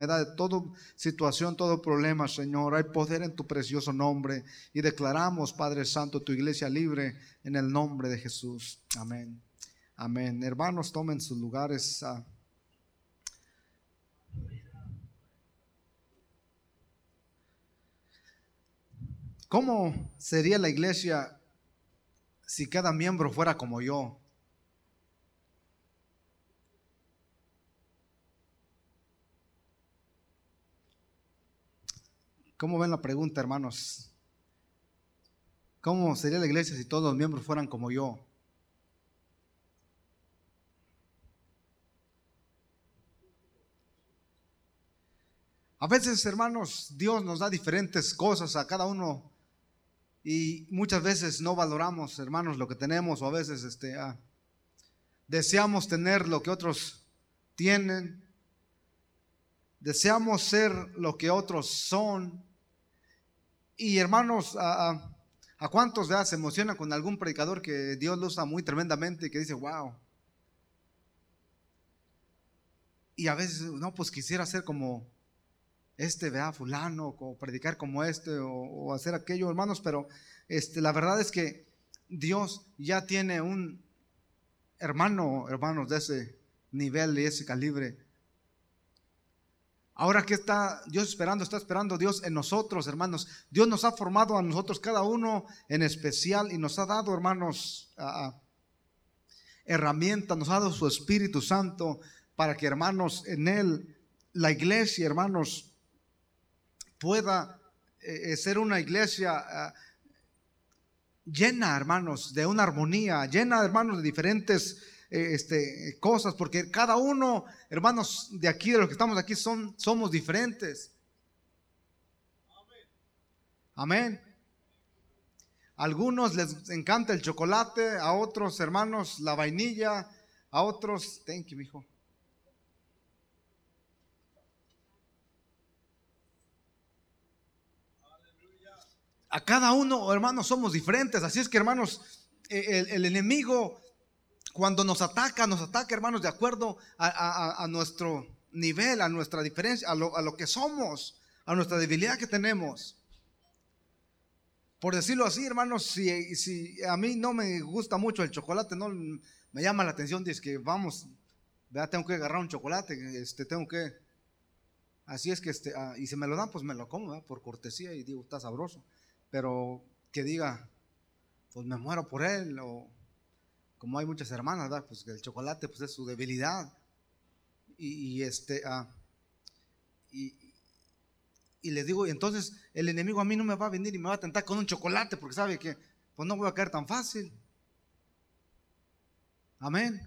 de toda situación, todo problema, Señor. Hay poder en tu precioso nombre. Y declaramos, Padre Santo, tu iglesia libre en el nombre de Jesús. Amén. Amén. Hermanos, tomen sus lugares. Ah. ¿Cómo sería la iglesia si cada miembro fuera como yo? ¿Cómo ven la pregunta, hermanos? ¿Cómo sería la iglesia si todos los miembros fueran como yo? A veces, hermanos, Dios nos da diferentes cosas a cada uno y muchas veces no valoramos, hermanos, lo que tenemos o a veces este, ah, deseamos tener lo que otros tienen, deseamos ser lo que otros son y hermanos, ¿a, a cuántos se emocionan con algún predicador que Dios lo usa muy tremendamente y que dice, wow? Y a veces, no, pues quisiera ser como este, vea, fulano, o predicar como este, o, hacer aquello, hermanos, pero este, la verdad es que Dios ya tiene un hermano, hermanos, de ese nivel y ese calibre Ahora que está Dios esperando, está esperando Dios en nosotros, hermanos. Dios nos ha formado a nosotros, cada uno en especial, y nos ha dado, hermanos, herramientas, nos ha dado su Espíritu Santo para que, hermanos, en Él, la iglesia, hermanos, pueda eh, eh, ser una iglesia ah, llena, hermanos, de una armonía, llena, hermanos, de diferentes este, cosas, porque cada uno, hermanos, de aquí, de los que estamos aquí, son, somos diferentes. Amén. algunos les encanta el chocolate, a otros hermanos la vainilla, a otros, thank you, hijo. A cada uno, hermanos, somos diferentes. Así es que, hermanos, eh, el enemigo cuando nos ataca, nos ataca, hermanos, de acuerdo a, nuestro nivel, a nuestra diferencia, a lo, que somos, a nuestra debilidad que tenemos. Por decirlo así, hermanos, si, a mí no me gusta mucho el chocolate, no me llama la atención, dice que vamos, vea, tengo que agarrar un chocolate, este, tengo que, así es que, este, ah, y si me lo dan, pues me lo como, por cortesía, y digo, está sabroso, pero que diga, pues me muero por él, o como hay muchas hermanas, ¿verdad? pues el chocolate pues es su debilidad. Y, este, ah, y, les digo, y entonces el enemigo a mí no me va a venir y me va a tentar con un chocolate porque sabe que pues no voy a caer tan fácil. Amén.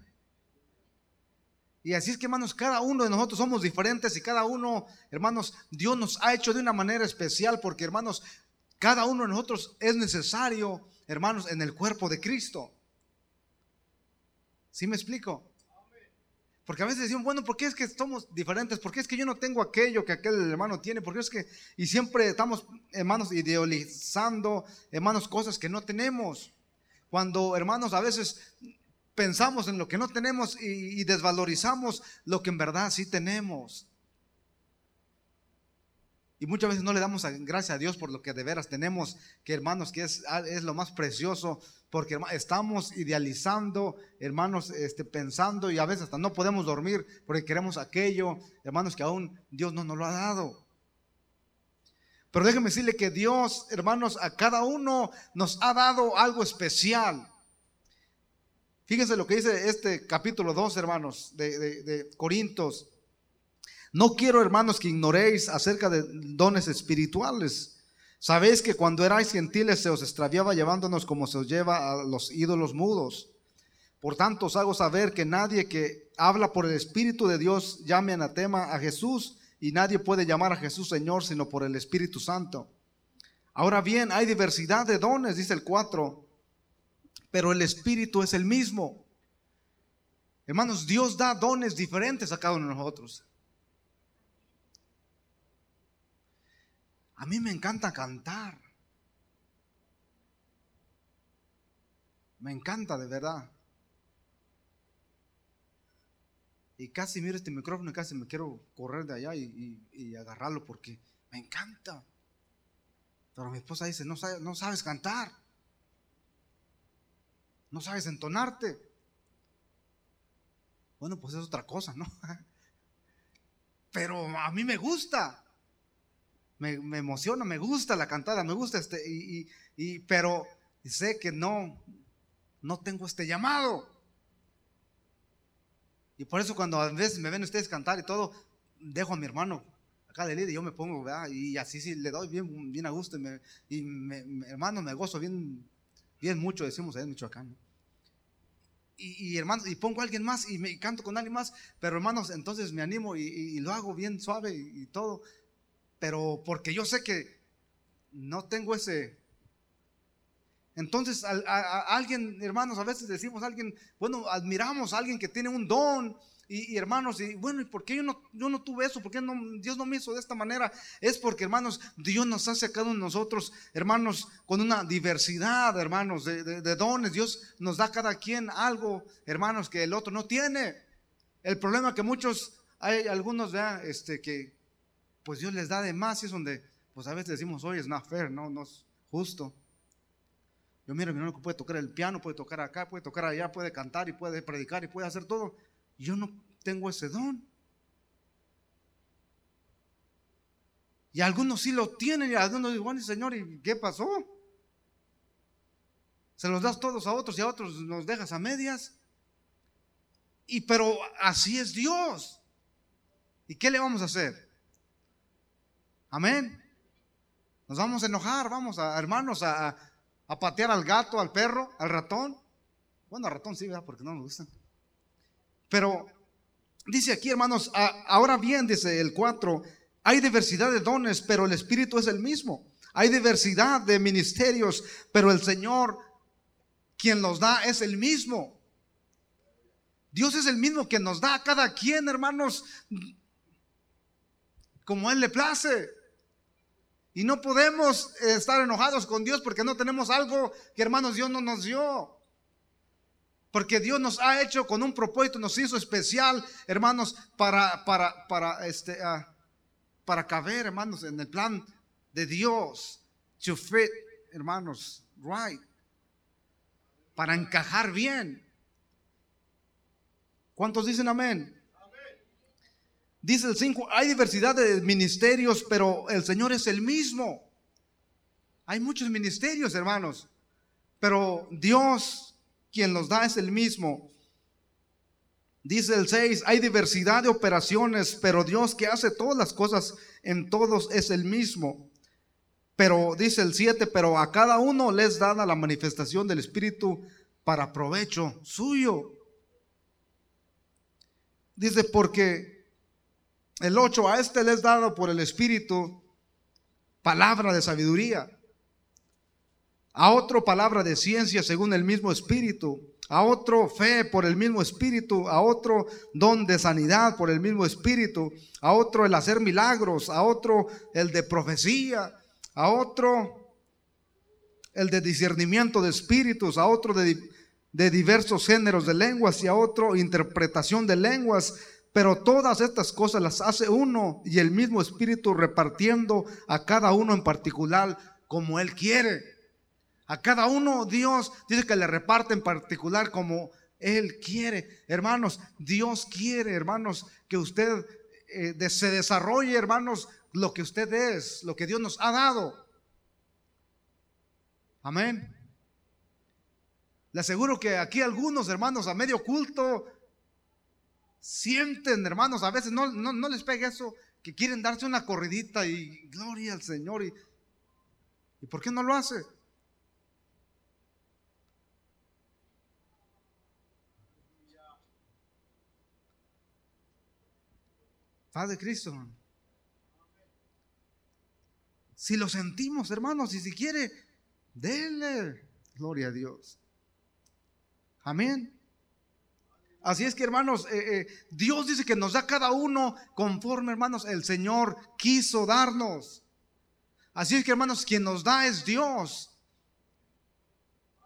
Y así es que, hermanos, cada uno de nosotros somos diferentes y cada uno, hermanos, Dios nos ha hecho de una manera especial porque, hermanos, cada uno de nosotros es necesario, hermanos, en el cuerpo de Cristo. ¿Sí me explico? Porque a veces decimos, bueno, ¿por qué es que somos diferentes? ¿Por qué es que yo no tengo aquello que aquel hermano tiene? ¿Por qué es que, y siempre estamos, hermanos, idealizando, hermanos, cosas que no tenemos? Cuando, hermanos, a veces pensamos en lo que no tenemos y, y desvalorizamos lo que en verdad sí tenemos. Y muchas veces no le damos gracias a Dios por lo que de veras tenemos, que hermanos, que es, es lo más precioso, porque estamos idealizando, hermanos, este, pensando y a veces hasta no podemos dormir porque queremos aquello, hermanos, que aún Dios no nos lo ha dado. Pero déjenme decirle que Dios, hermanos, a cada uno nos ha dado algo especial. Fíjense lo que dice este capítulo 2, hermanos, de, de, de Corintios. No quiero, hermanos, que ignoréis acerca de dones espirituales. Sabéis que cuando erais gentiles se os extraviaba llevándonos como se os lleva a los ídolos mudos. Por tanto, os hago saber que nadie que habla por el Espíritu de Dios llame anatema a Jesús y nadie puede llamar a Jesús Señor sino por el Espíritu Santo. Ahora bien, hay diversidad de dones, dice el 4, pero el Espíritu es el mismo. Hermanos, Dios da dones diferentes a cada uno de nosotros. A mí me encanta cantar. Me encanta de verdad. y casi miro este micrófono y casi me quiero correr de allá y, agarrarlo porque me encanta. Pero mi esposa dice, no sabes, no sabes cantar. No sabes entonarte. Bueno, pues es otra cosa, ¿no? Pero a mí me gusta. Me, emociona, me gusta la cantada, me gusta este, y, pero sé que no, no tengo este llamado. Y por eso cuando a veces me ven ustedes cantar y todo, dejo a mi hermano acá de líder y yo me pongo, Y así sí le doy bien, bien a gusto. Y, me, hermano, me gozo bien, bien mucho, decimos ahí en Michoacán. Y, y, hermano, y pongo a alguien más y me canto con alguien más, pero hermanos, entonces me animo y, lo hago bien suave y, todo, pero porque yo sé que no tengo ese, entonces, a, alguien, hermanos, a veces decimos a alguien, bueno, admiramos a alguien que tiene un don. Y, hermanos, y bueno, ¿y por qué yo no, yo no tuve eso? ¿Por qué Dios no me hizo de esta manera? Es porque, hermanos, Dios nos ha sacado nosotros, hermanos, con una diversidad, hermanos, de, dones. Dios nos da cada quien algo, hermanos, que el otro no tiene. El problema que muchos, hay algunos, vean, este, que pues Dios les da de más y es donde, pues a veces decimos, oye, es not fair, no, no es justo. Yo miro, mi hermano puede tocar el piano, puede tocar acá, puede tocar allá, puede cantar y puede predicar y puede hacer todo. Yo no tengo ese don. Y algunos sí lo tienen y algunos dicen, bueno, Señor, ¿y qué pasó? Se los das todos a otros y a otros nos dejas a medias. Y pero así es Dios. ¿Y qué le vamos a hacer? Amén. Nos vamos a enojar, vamos a, hermanos, a, a patear al gato, al perro, al ratón. Bueno, al ratón sí, ¿verdad? Porque no nos gustan. Pero dice aquí, hermanos, ahora bien, dice el 4, hay diversidad de dones, pero el Espíritu es el mismo. Hay diversidad de ministerios, pero el Señor, quien los da, es el mismo. Dios es el mismo que nos da a cada quien, hermanos, como Él le place. Y no podemos estar enojados con Dios porque no tenemos algo que hermanos Dios no nos dio. Porque Dios nos ha hecho con un propósito, nos hizo especial, hermanos, para, para, para, este, ah, para caber, hermanos, en el plan de Dios. To fit, hermanos, right. Para encajar bien. ¿Cuántos dicen amén? Dice el 5, hay diversidad de ministerios, pero el Señor es el mismo. Hay muchos ministerios, hermanos, pero Dios quien los da es el mismo. Dice el 6, hay diversidad de operaciones, pero Dios que hace todas las cosas en todos es el mismo. Pero dice el 7, pero a cada uno les da la manifestación del Espíritu para provecho suyo. Dice, porque el 8, a este les dado por el Espíritu palabra de sabiduría, a otro palabra de ciencia según el mismo Espíritu, a otro fe por el mismo Espíritu, a otro don de sanidad por el mismo Espíritu, a otro el hacer milagros, a otro el de profecía, a otro el de discernimiento de espíritus, a otro de, de diversos géneros de lenguas y a otro interpretación de lenguas. Pero todas estas cosas las hace uno y el mismo Espíritu repartiendo a cada uno en particular como Él quiere. A cada uno Dios dice que le reparte en particular como Él quiere. Hermanos, Dios quiere, hermanos, que usted eh, se desarrolle, hermanos, lo que usted es, lo que Dios nos ha dado. Amén. Le aseguro que aquí algunos hermanos a medio culto sienten, hermanos, a veces no, no, les pega eso, que quieren darse una corridita y gloria al Señor. ¿Y, ¿y por qué no lo hace? Padre Cristo. Si lo sentimos, hermanos, y si quiere, denle gloria a Dios. Amén. Así es que hermanos, eh, eh, Dios dice que nos da cada uno conforme hermanos el Señor quiso darnos. Así es que hermanos, quien nos da es Dios.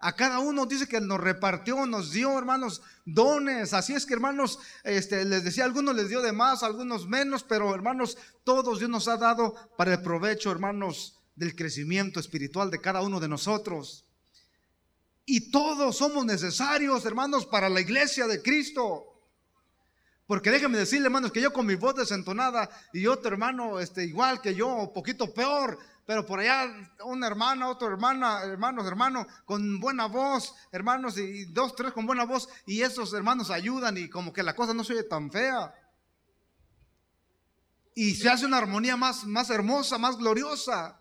A cada uno dice que nos repartió, nos dio, hermanos, dones. Así es que, hermanos, este, les decía, algunos les dio de más, algunos menos, pero, hermanos, todos Dios nos ha dado para el provecho, hermanos, del crecimiento espiritual de cada uno de nosotros. Y todos somos necesarios, hermanos, para la iglesia de Cristo. Porque déjenme decirle, hermanos, que yo con mi voz desentonada y otro hermano, este, igual que yo, poquito peor, pero por allá una hermana, otra hermana, hermanos, hermanos, con buena voz, hermanos, y dos, tres con buena voz, y esos hermanos ayudan y como que la cosa no se oye tan fea. Y se hace una armonía más, más hermosa, más gloriosa.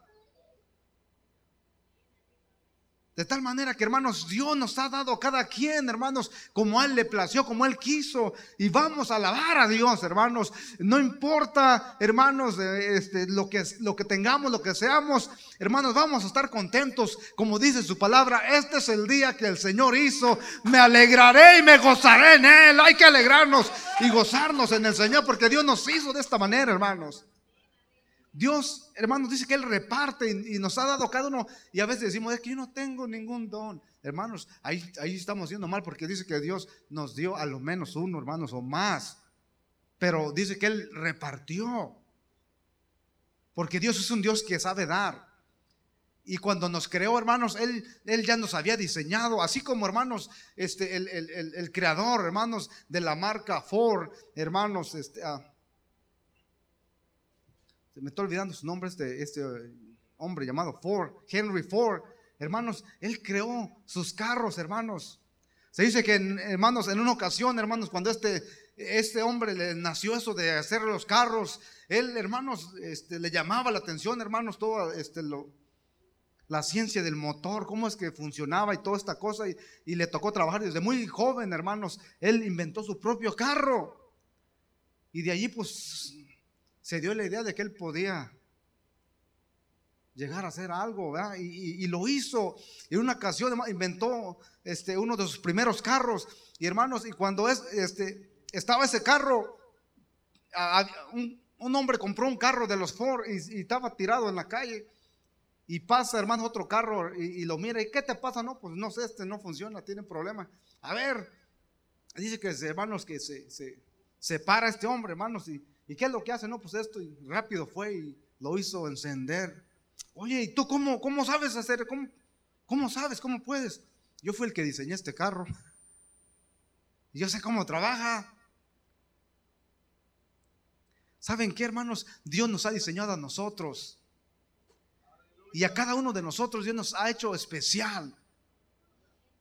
De tal manera que, hermanos, Dios nos ha dado a cada quien, hermanos, como Él le plació, como Él quiso. Y vamos a alabar a Dios, hermanos. No importa, hermanos, este, lo, que, lo que tengamos, lo que seamos, hermanos, vamos a estar contentos. Como dice su palabra, este es el día que el Señor hizo. Me alegraré y me gozaré en Él. Hay que alegrarnos y gozarnos en el Señor, porque Dios nos hizo de esta manera, hermanos. Dios, hermanos, dice que Él reparte y, nos ha dado cada uno. Y a veces decimos, es que yo no tengo ningún don. Hermanos, ahí, ahí estamos haciendo mal porque dice que Dios nos dio a lo menos uno, hermanos, o más. Pero dice que Él repartió. Porque Dios es un Dios que sabe dar. Y cuando nos creó, hermanos, Él, él ya nos había diseñado, así como, hermanos, este, el, el, creador, hermanos, de la marca Ford, hermanos, este, ah, me estoy olvidando su nombre, este, este eh, hombre llamado Ford, Henry Ford. Hermanos, él creó sus carros, hermanos. Se dice que, hermanos, en una ocasión, hermanos, cuando este, este hombre le nació eso de hacer los carros, él, hermanos, este, le llamaba la atención, hermanos, todo este, lo, la ciencia del motor, cómo es que funcionaba y toda esta cosa, y, y le tocó trabajar desde muy joven, hermanos. Él inventó su propio carro. Y de allí, pues, se dio la idea de que él podía llegar a hacer algo, Y, lo hizo. En una ocasión inventó este, uno de sus primeros carros. Y hermanos, y cuando es, este, estaba ese carro, un, hombre compró un carro de los Ford y, estaba tirado en la calle. Y pasa, hermano, otro carro y, lo mira. ¿Y qué te pasa? No, pues no sé, este no funciona, tiene problema. A ver, dice que, hermanos, que se, se, se para este hombre, hermanos, y ¿Y qué es lo que hace? No, pues esto y rápido fue y lo hizo encender. Oye, ¿y tú cómo, cómo sabes hacer? ¿Cómo, ¿Cómo sabes? ¿Cómo puedes? Yo fui el que diseñé este carro. Y yo sé cómo trabaja. ¿Saben qué, hermanos? Dios nos ha diseñado a nosotros. Y a cada uno de nosotros Dios nos ha hecho especial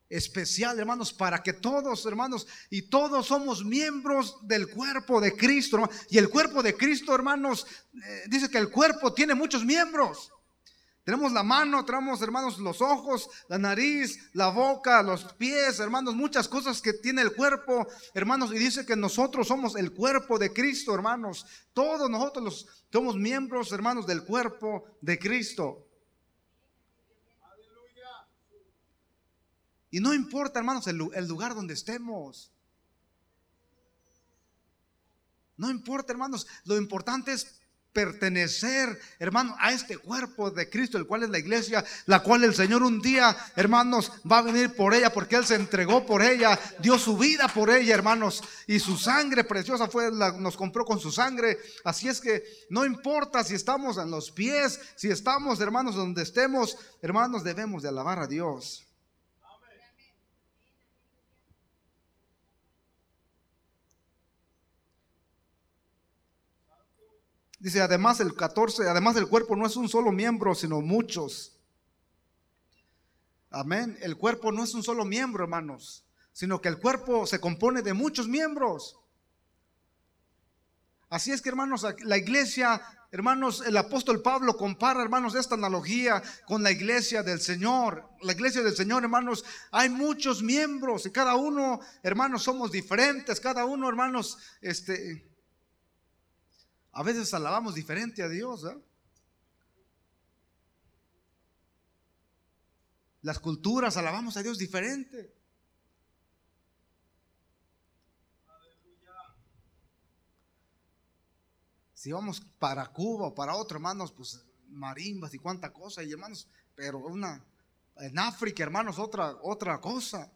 especial, hermanos, para que todos, hermanos, y todos somos miembros del cuerpo de Cristo. Y el cuerpo de Cristo, hermanos, eh, dice que el cuerpo tiene muchos miembros. Tenemos la mano, tenemos, hermanos, los ojos, la nariz, la boca, los pies, hermanos, muchas cosas que tiene el cuerpo, hermanos, y dice que nosotros somos el cuerpo de Cristo, hermanos. Todos nosotros los, somos miembros, hermanos, del cuerpo de Cristo. Y no importa, hermanos, el, lugar donde estemos. No importa, hermanos. Lo importante es pertenecer, hermano, a este cuerpo de Cristo, el cual es la iglesia, la cual el Señor un día, hermanos, va a venir por ella, porque Él se entregó por ella, dio su vida por ella, hermanos, y su sangre preciosa fue, nos compró con su sangre. Así es que no importa si estamos en los pies, si estamos, hermanos, donde estemos, hermanos, debemos de alabar a Dios. Dice, además el 14, además el cuerpo no es un solo miembro, sino muchos. Amén. El cuerpo no es un solo miembro, hermanos, sino que el cuerpo se compone de muchos miembros. Así es que, hermanos, la iglesia, hermanos, el apóstol Pablo compara, hermanos, esta analogía con la iglesia del Señor. La iglesia del Señor, hermanos, hay muchos miembros y cada uno, hermanos, somos diferentes. Cada uno, hermanos, este, a veces alabamos diferente a Dios. ¿eh? Las culturas alabamos a Dios diferente. Si vamos para Cuba o para otro, hermanos, pues marimbas y cuánta cosa, y hermanos, pero una, En África, hermanos, otra, otra cosa.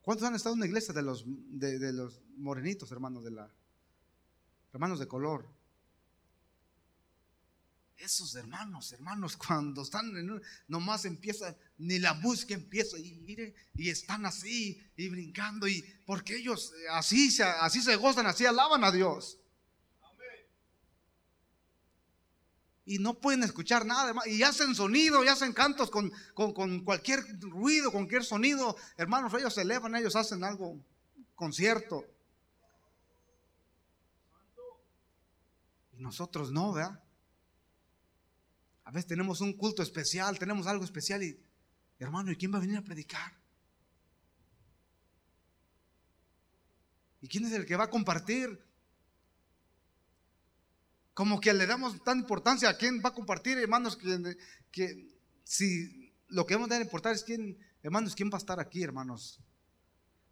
¿Cuántos han estado en una iglesia de los, de, los morenitos, hermanos, de la, hermanos de color? Esos hermanos, hermanos, cuando están en nomás empieza, ni la música empieza, y mire, y están así, y brincando, y porque ellos así se, así se gozan, así alaban a Dios. y no pueden escuchar nada, y hacen sonido, y hacen cantos con, cualquier ruido, con cualquier sonido. Hermanos, ellos se elevan, ellos hacen algo, concierto. Nosotros no, ¿verdad? A veces tenemos un culto especial, tenemos algo especial y, hermano, ¿y quién va a venir a predicar? ¿Y quién es el que va a compartir? Como que le damos tanta importancia a quién va a compartir, hermanos, que, que si lo que debemos dar importar es quién, hermanos, quién va a estar aquí, hermanos.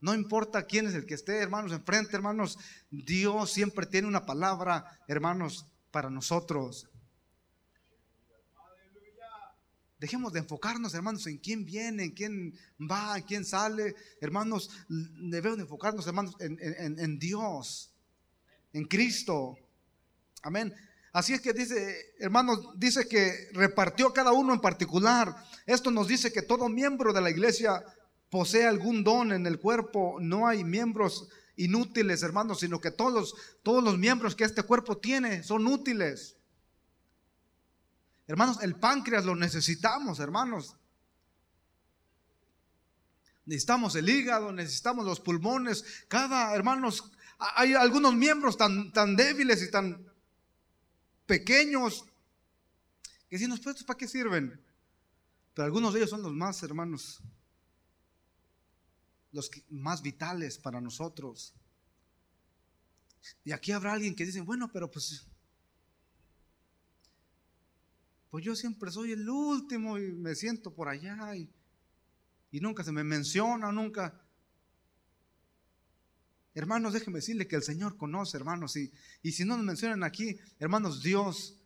No importa quién es el que esté, hermanos, enfrente, hermanos. Dios siempre tiene una palabra, hermanos, para nosotros. Dejemos de enfocarnos, hermanos, en quién viene, en quién va, en quién sale. Hermanos, debemos de enfocarnos, hermanos, en Dios, en Cristo. Amén. Así es que dice, hermanos, dice que repartió cada uno en particular. Esto nos dice que todo miembro de la iglesia posee algún don en el cuerpo. No hay miembros inútiles, hermanos, sino que todos, todos los miembros que este cuerpo tiene son útiles. Hermanos, el páncreas lo necesitamos, hermanos. Necesitamos el hígado, necesitamos los pulmones. Cada, hermanos, hay algunos miembros tan, tan débiles y tan pequeños, que si nos puestos, ¿para qué sirven? Pero algunos de ellos son los más, hermanos, los más vitales para nosotros. Y aquí habrá alguien que dice, bueno, pero pues, pues yo siempre soy el último y me siento por allá y, y nunca se me menciona, nunca. Hermanos, déjenme decirle que el Señor conoce, hermanos, y, y si no nos mencionan aquí, hermanos, Dios,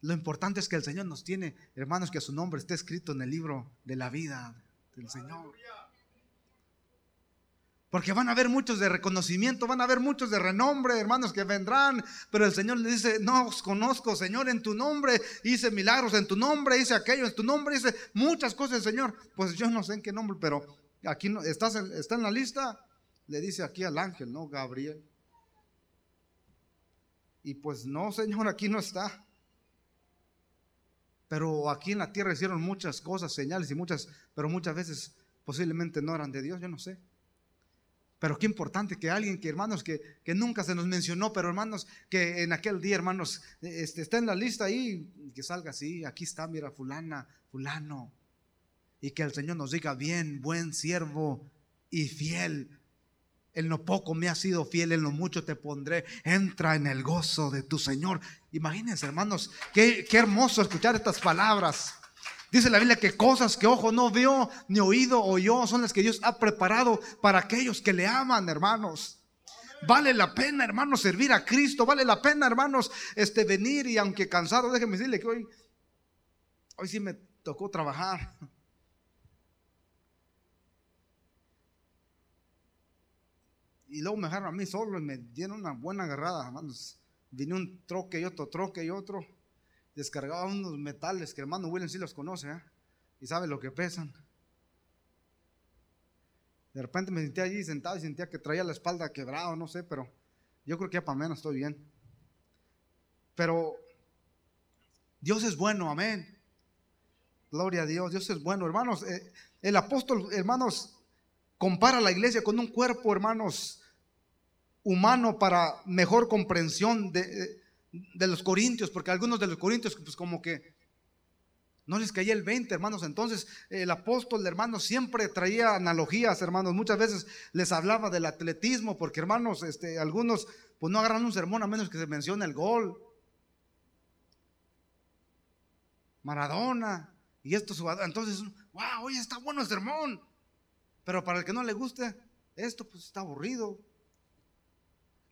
lo importante es que el Señor nos tiene, hermanos, que su nombre esté escrito en el libro de la vida del Señor. Porque van a haber muchos de reconocimiento, van a haber muchos de renombre, hermanos, que vendrán. Pero el Señor le dice, no os conozco, Señor, en tu nombre. Hice milagros en tu nombre, hice aquello en tu nombre, hice muchas cosas, Señor. Pues yo no sé en qué nombre, pero aquí estás está en la lista le dice aquí al ángel, ¿no? Gabriel. Y pues no, Señor, aquí no está. Pero aquí en la tierra hicieron muchas cosas, señales y muchas, pero muchas veces posiblemente no eran de Dios, yo no sé. Pero qué importante que alguien que, hermanos, que, que nunca se nos mencionó, pero hermanos, que en aquel día, hermanos, este, está en la lista ahí, que salga así, aquí está, mira, fulana, fulano. Y que el Señor nos diga, bien, buen siervo y fiel en lo poco me has sido fiel, en lo mucho te pondré. Entra en el gozo de tu Señor. Imagínense, hermanos, qué, qué hermoso escuchar estas palabras. Dice la Biblia que cosas que ojo no vio, ni oído oyó, son las que Dios ha preparado para aquellos que le aman, hermanos. Vale la pena, hermanos, servir a Cristo. Vale la pena, hermanos, este, venir y aunque cansado, déjenme decirle que hoy, hoy sí me tocó trabajar. Y luego me dejaron a mí solo y me dieron una buena agarrada, hermanos. Vine un troque y otro troque y otro. Descargaba unos metales que hermano William sí los conoce, ¿eh? Y sabe lo que pesan. De repente me sentía allí sentado y sentía que traía la espalda quebrada, no sé, pero yo creo que ya para menos estoy bien. Pero Dios es bueno, amén. Gloria a Dios, Dios es bueno. Hermanos, eh, el apóstol, hermanos, compara la iglesia con un cuerpo, hermanos, humano para mejor comprensión de, los corintios, porque algunos de los corintios, pues como que no les caía el 20, hermanos. Entonces, el apóstol, hermanos, siempre traía analogías, hermanos. Muchas veces les hablaba del atletismo, porque, hermanos, este, algunos, pues no agarran un sermón a menos que se mencione el gol. Maradona y estos jugadores. Entonces, wow, oye, está bueno el sermón. Pero para el que no le guste, esto pues está aburrido.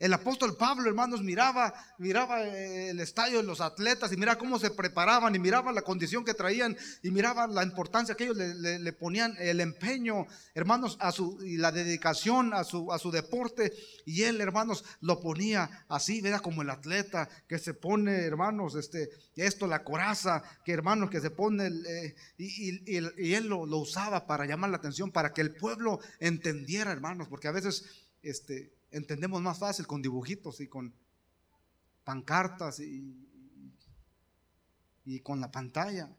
El apóstol Pablo, hermanos, miraba, miraba el estadio de los atletas y miraba cómo se preparaban y miraba la condición que traían y miraba la importancia que ellos le, ponían, el empeño, hermanos, a su, y la dedicación a su, a su deporte. Y él, hermanos, lo ponía así, ¿verdad? Como el atleta que se pone, hermanos, este, esto, la coraza, que hermanos, que se pone, eh, y, y, él lo, lo usaba para llamar la atención, para que el pueblo entendiera, hermanos, porque a veces, este, entendemos más fácil con dibujitos y con pancartas y, y con la pantalla.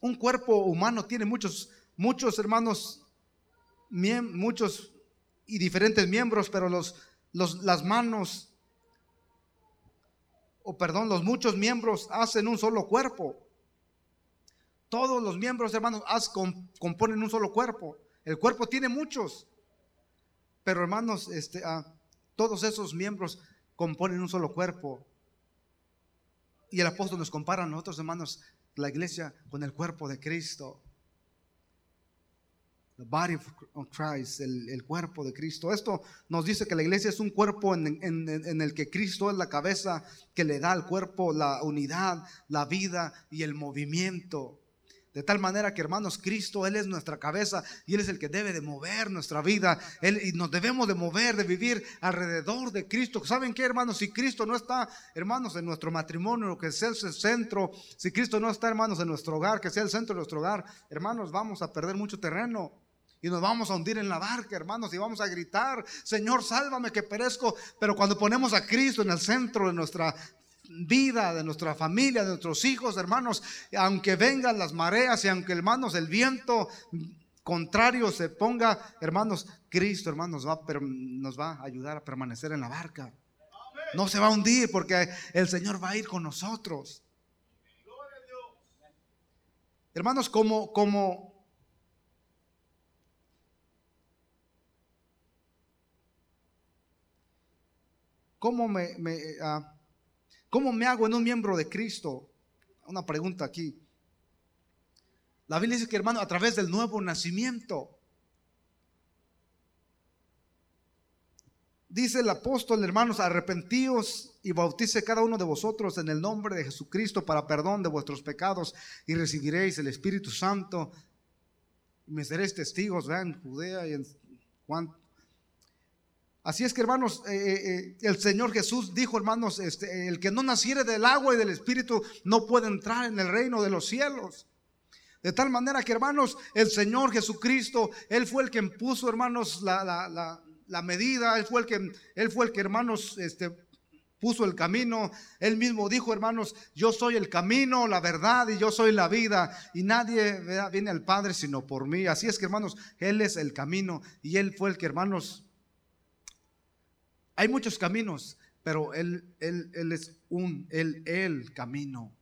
Un cuerpo humano tiene muchos, muchos hermanos, muchos y diferentes miembros, pero los, las manos, o perdón, los muchos miembros hacen un solo cuerpo. Todos los miembros, hermanos, componen un solo cuerpo. El cuerpo tiene muchos, pero hermanos, este, ah, todos esos miembros componen un solo cuerpo. Y el apóstol nos compara a nosotros, hermanos, la iglesia con el cuerpo de Cristo. The body of Christ, el, cuerpo de Cristo. Esto nos dice que la iglesia es un cuerpo en, en, el que Cristo es la cabeza que le da al cuerpo la unidad, la vida y el movimiento. De tal manera que, hermanos, Cristo, Él es nuestra cabeza y Él es el que debe de mover nuestra vida. Él, y nos debemos de mover, de vivir alrededor de Cristo. ¿Saben qué, hermanos? Si Cristo no está, hermanos, en nuestro matrimonio, que sea el centro, si Cristo no está, hermanos, en nuestro hogar, que sea el centro de nuestro hogar, hermanos, vamos a perder mucho terreno. Y nos vamos a hundir en la barca, hermanos, y vamos a gritar, Señor, sálvame que perezco. Pero cuando ponemos a Cristo en el centro de nuestra vida, de nuestra familia, de nuestros hijos, hermanos, aunque vengan las mareas y aunque, hermanos, el viento contrario se ponga, hermanos, Cristo, hermanos, va, nos va a ayudar a permanecer en la barca. No se va a hundir porque el Señor va a ir con nosotros. Hermanos, como, como, ¿cómo me, me ah, ¿Cómo me hago en un miembro de Cristo? Una pregunta aquí. La Biblia dice que, hermano, a través del nuevo nacimiento. Dice el apóstol, hermanos, arrepentíos y bautice cada uno de vosotros en el nombre de Jesucristo para perdón de vuestros pecados y recibiréis el Espíritu Santo. Y me seréis testigos, vean, en Judea y en Juan Así es que hermanos, eh, eh, eh, el Señor Jesús dijo, hermanos, este, el que no naciere del agua y del Espíritu no puede entrar en el reino de los cielos. De tal manera que, hermanos, el Señor Jesucristo, Él fue el que impuso, hermanos, la, medida, Él fue el que, Él fue el que, hermanos, este, puso el camino. Él mismo dijo, hermanos, yo soy el camino, la verdad y yo soy la vida. Y nadie viene al Padre sino por mí. Así es que, hermanos, Él es el camino y Él fue el que, hermanos, hay muchos caminos, pero Él, él, él es un, el camino.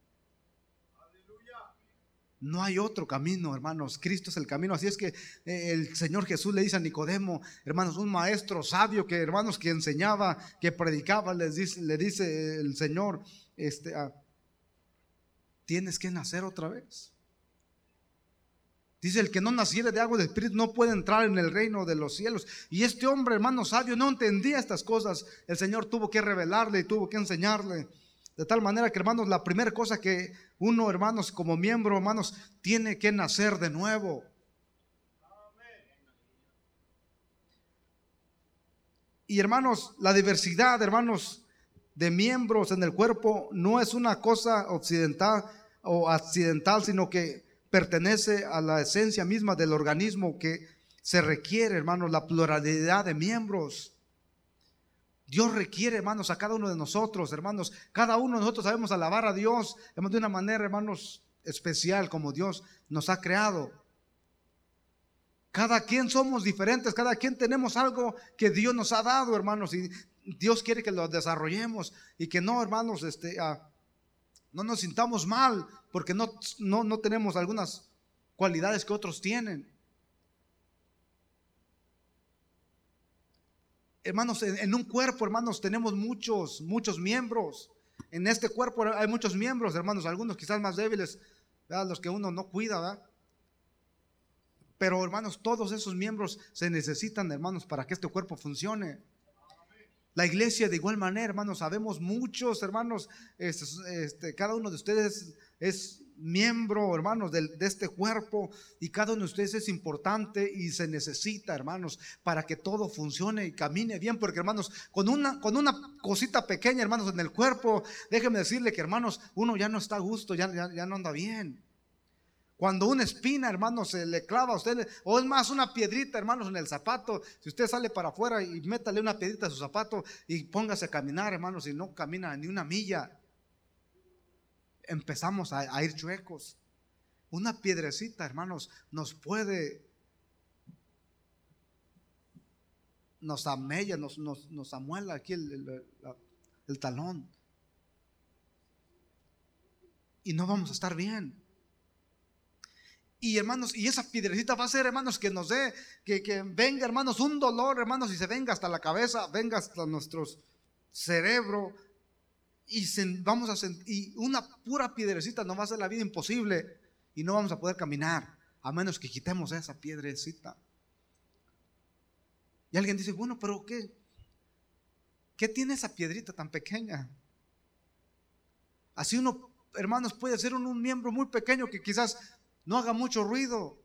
No hay otro camino, hermanos. Cristo es el camino. Así es que eh, el Señor Jesús le dice a Nicodemo, hermanos, un maestro sabio que, hermanos, que enseñaba, que predicaba, les dice, le dice el Señor, este, ah, tienes que nacer otra vez. Dice, el que no naciere de agua de espíritu no puede entrar en el reino de los cielos. Y este hombre, hermano sabio, no entendía estas cosas. El Señor tuvo que revelarle y tuvo que enseñarle. De tal manera que, hermanos, la primera cosa que uno, hermanos, como miembro, hermanos, tiene que nacer de nuevo. Y hermanos, la diversidad, hermanos, de miembros en el cuerpo no es una cosa occidental o accidental, sino que pertenece a la esencia misma del organismo que se requiere, hermanos, la pluralidad de miembros. Dios requiere, hermanos, a cada uno de nosotros, hermanos. Cada uno de nosotros sabemos alabar a Dios de una manera, hermanos, especial como Dios nos ha creado. Cada quien somos diferentes, cada quien tenemos algo que Dios nos ha dado, hermanos, y Dios quiere que lo desarrollemos y que no, hermanos, este, ah, no nos sintamos mal porque no, no, tenemos algunas cualidades que otros tienen. Hermanos, en, un cuerpo, hermanos, tenemos muchos, muchos miembros. En este cuerpo hay muchos miembros, hermanos, algunos quizás más débiles, los que uno no cuida, Pero hermanos, todos esos miembros se necesitan, hermanos, para que este cuerpo funcione. La iglesia de igual manera, hermanos, sabemos muchos, hermanos, este, este, cada uno de ustedes es miembro, hermanos, de, este cuerpo y cada uno de ustedes es importante y se necesita, hermanos, para que todo funcione y camine bien, porque hermanos, con una, con una cosita pequeña, hermanos, en el cuerpo, déjenme decirle que, hermanos, uno ya no está a gusto, ya, ya, no anda bien. Cuando una espina, hermanos, se le clava a usted, o es más, una piedrita, hermanos, en el zapato. Si usted sale para afuera y métale una piedrita a su zapato y póngase a caminar, hermanos, y no camina ni una milla, empezamos a, ir chuecos. Una piedrecita, hermanos, nos puede, nos amella, nos, nos, amuela aquí el, talón. Y no vamos a estar bien. Y hermanos, y esa piedrecita va a ser, hermanos, que nos dé, que, venga, hermanos, un dolor, hermanos, y se venga hasta la cabeza, venga hasta nuestro cerebro, y vamos a y una pura piedrecita nos va a hacer la vida imposible y no vamos a poder caminar a menos que quitemos esa piedrecita. Y alguien dice, bueno, pero ¿qué? ¿Qué tiene esa piedrita tan pequeña? Así uno, hermanos, puede ser un miembro muy pequeño que quizás no haga mucho ruido,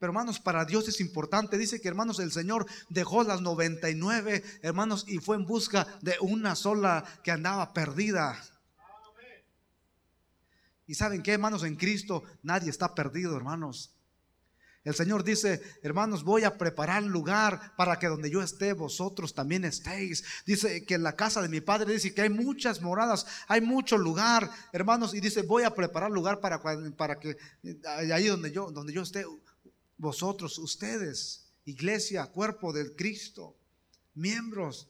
pero hermanos, para Dios es importante. Dice que hermanos, el Señor dejó las 99, hermanos, y fue en busca de una sola que andaba perdida. Y saben qué, hermanos, en Cristo nadie está perdido, hermanos. El Señor dice, hermanos, voy a preparar lugar para que donde yo esté, vosotros también estéis. Dice que en la casa de mi Padre dice que hay muchas moradas, hay mucho lugar, hermanos, y dice, voy a preparar lugar para, para que ahí donde yo, donde yo esté, vosotros, ustedes, iglesia, cuerpo del Cristo, miembros,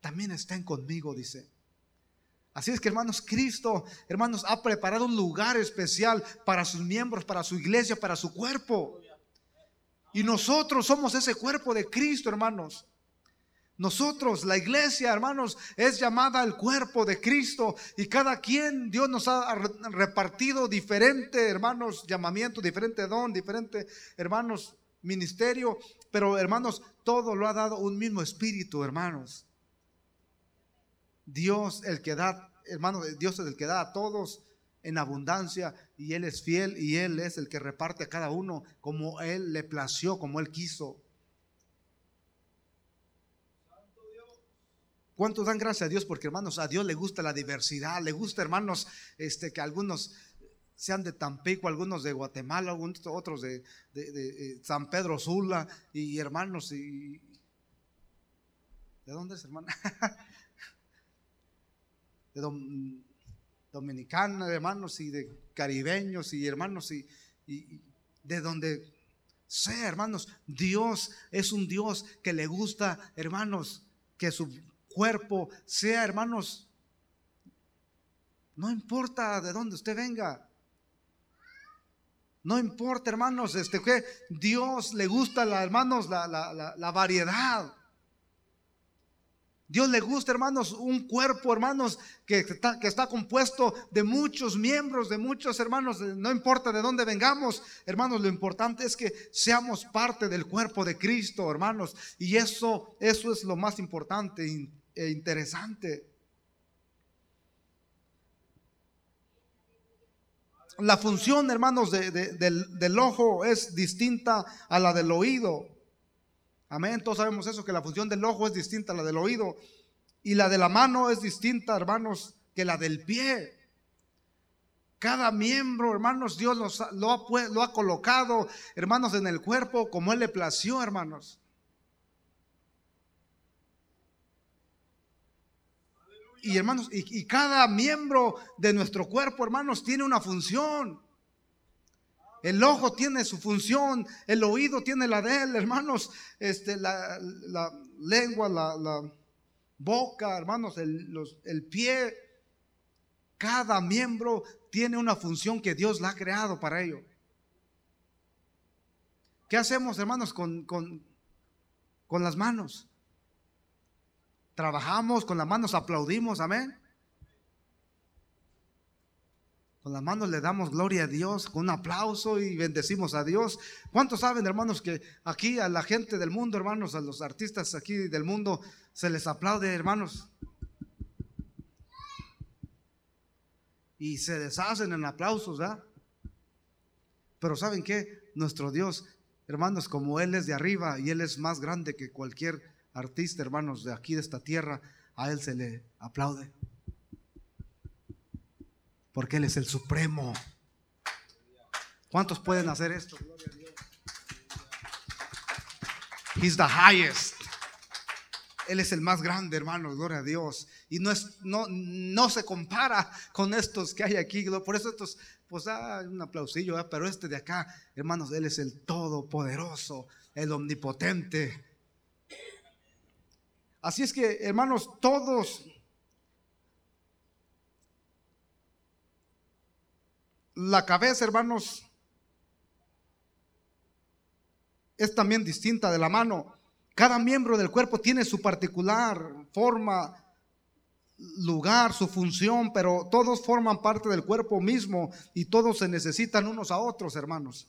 también estén conmigo, dice. Así es que hermanos, Cristo, hermanos, ha preparado un lugar especial para sus miembros, para su iglesia, para su cuerpo. Y nosotros somos ese cuerpo de Cristo, hermanos. Nosotros, la iglesia, hermanos, es llamada el cuerpo de Cristo y cada quien Dios nos ha repartido diferente, hermanos, llamamiento, diferente don, diferente, hermanos, ministerio, pero hermanos, todo lo ha dado un mismo espíritu, hermanos. Dios el que da, hermanos, Dios es el que da a todos en abundancia y Él es fiel y Él es el que reparte a cada uno como Él le plació, como Él quiso. ¿Cuántos dan gracias a Dios? Porque hermanos, a Dios le gusta la diversidad, le gusta hermanos, este, que algunos sean de Tampico, algunos de Guatemala, otros de, eh, San Pedro Sula y hermanos y ¿de dónde es hermano? de dominicana, hermanos y de caribeños y hermanos y, de donde sea, hermanos, Dios es un Dios que le gusta, hermanos, que su cuerpo, sea hermanos, no importa de dónde usted venga. No importa, hermanos, este que Dios le gusta, la, hermanos, la, la, variedad. Dios le gusta, hermanos, un cuerpo, hermanos, que está, que está compuesto de muchos miembros, de muchos hermanos, no importa de dónde vengamos, hermanos, lo importante es que seamos parte del cuerpo de Cristo, hermanos, y eso, eso es lo más importante. E interesante. La función, hermanos, del, ojo es distinta a la del oído. Amén. Todos sabemos eso, que la función del ojo es distinta a la del oído. Y la de la mano es distinta, hermanos, que la del pie. Cada miembro, hermanos, Dios lo, ha, lo ha colocado, hermanos, en el cuerpo como Él le plació, hermanos. y hermanos, y, cada miembro de nuestro cuerpo, hermanos, tiene una función. El ojo tiene su función, el oído tiene la de él, hermanos, este, la, lengua, la, boca, hermanos, el, el, pie. Cada miembro tiene una función que Dios la ha creado para ello. ¿Qué hacemos, hermanos, con, con, con las manos? Trabajamos con las manos, aplaudimos, amén. Con las manos le damos gloria a Dios, con un aplauso y bendecimos a Dios. ¿Cuántos saben, hermanos, que aquí a la gente del mundo, hermanos, a los artistas aquí del mundo, se les aplaude, hermanos? Y se deshacen en aplausos, ¿verdad? Pero ¿saben qué? Nuestro Dios, hermanos, como Él es de arriba y Él es más grande que cualquier artista, hermanos, de aquí, de esta tierra, a Él se le aplaude porque Él es el supremo. ¿Cuántos pueden hacer esto? He's the highest. Él es el más grande, hermanos, gloria a Dios. Y no, es, no, no se compara con estos que hay aquí. Por eso estos, pues da un aplausillo, pero este de acá, hermanos, Él es el todopoderoso, el omnipotente. Así es que, hermanos, todos La cabeza, hermanos, es también distinta de la mano. Cada miembro del cuerpo tiene su particular forma, lugar, su función, pero todos forman parte del cuerpo mismo y todos se necesitan unos a otros, hermanos.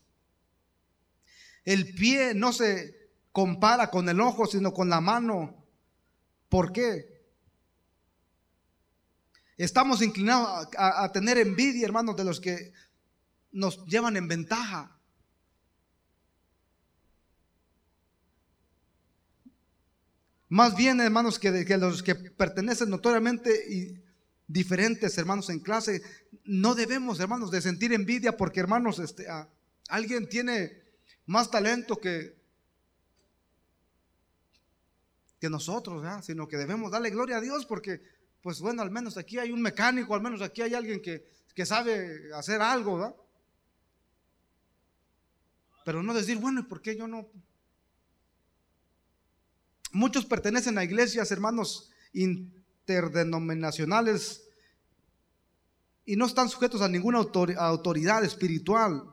El pie no se compara con el ojo, sino con la mano. ¿Por qué? Estamos inclinados a, tener envidia, hermanos, de los que nos llevan en ventaja. Más bien, hermanos, que, los que pertenecen notoriamente y diferentes, hermanos, en clase, no debemos, hermanos, de sentir envidia porque, hermanos, este, alguien tiene más talento que, que nosotros, sino que debemos darle gloria a Dios porque pues bueno, al menos aquí hay un mecánico, al menos aquí hay alguien que, sabe hacer algo, ¿verdad? Pero no decir, bueno, ¿y por qué yo no? Muchos pertenecen a iglesias, hermanos, interdenominacionales y no están sujetos a ninguna autoridad espiritual.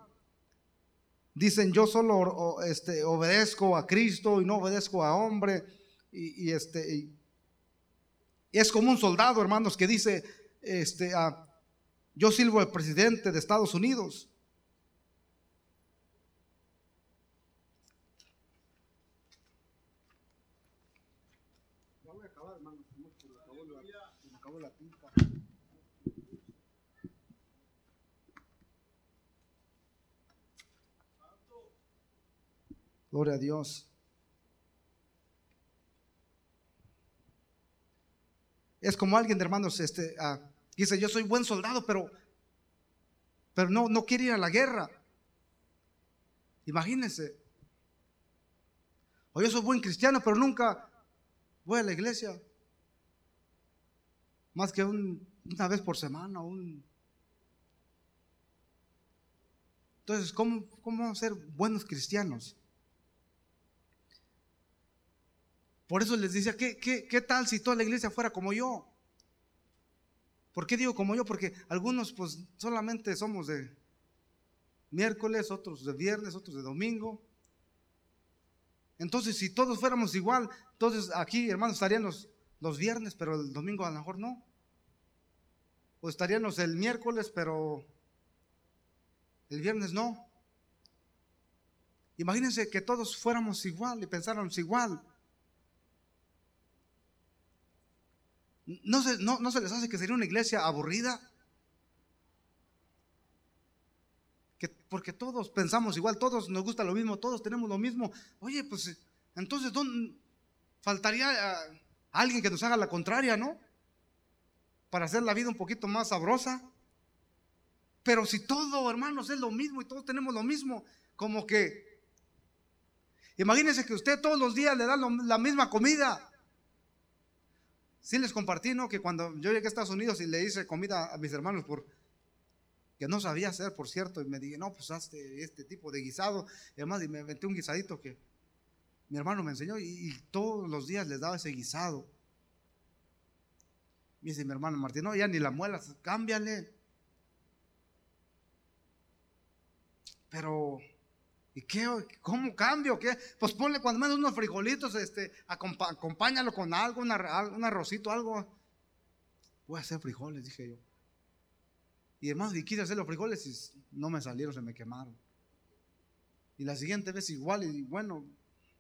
Dicen, yo solo este, obedezco a Cristo y no obedezco a hombre. Y, este, es como un soldado, hermanos, que dice, este, ah, yo sirvo al presidente de Estados Unidos. Gloria a Dios. Es como alguien, de hermanos, este, ah, dice, yo soy buen soldado, pero, pero no, no quiere ir a la guerra. Imagínense. O yo soy buen cristiano, pero nunca voy a la iglesia. Más que una vez por semana. Un... Entonces, ¿cómo, ¿cómo ser buenos cristianos? Por eso les decía, ¿qué, qué, tal si toda la iglesia fuera como yo? ¿Por qué digo como yo? Porque algunos pues solamente somos de miércoles, otros de viernes, otros de domingo. Entonces, si todos fuéramos igual, entonces aquí, hermanos, estarían los, los viernes, pero el domingo a lo mejor no. O estaríamos el miércoles, pero el viernes no. Imagínense que todos fuéramos igual y pensáramos igual. ¿No se, no, se les hace que sería una iglesia aburrida? Que, porque todos pensamos igual, todos nos gusta lo mismo, todos tenemos lo mismo. Oye, pues entonces ¿dónde faltaría ah, alguien que nos haga la contraria, ¿no? Para hacer la vida un poquito más sabrosa. Pero si todo, hermanos, es lo mismo y todos tenemos lo mismo, como que, imagínense que usted todos los días le da la misma comida. Sí les compartí, ¿no? Que cuando yo llegué a Estados Unidos y le hice comida a mis hermanos por que no sabía hacer, por cierto, y me dije, no, pues hazte este tipo de guisado. Y además, y me metí un guisadito que mi hermano me enseñó y, todos los días les daba ese guisado. Me dice mi hermano Martín, no, ya ni la muela, cámbiale. Pero ¿Y qué? ¿Cómo cambio? ¿Qué? Pues ponle cuando menos unos frijolitos, este, acompáñalo con algo, un arrocito, algo. Voy a hacer frijoles, dije yo. Y hermanos, y quise hacer los frijoles y no me salieron, se me quemaron. Y la siguiente vez igual, y bueno,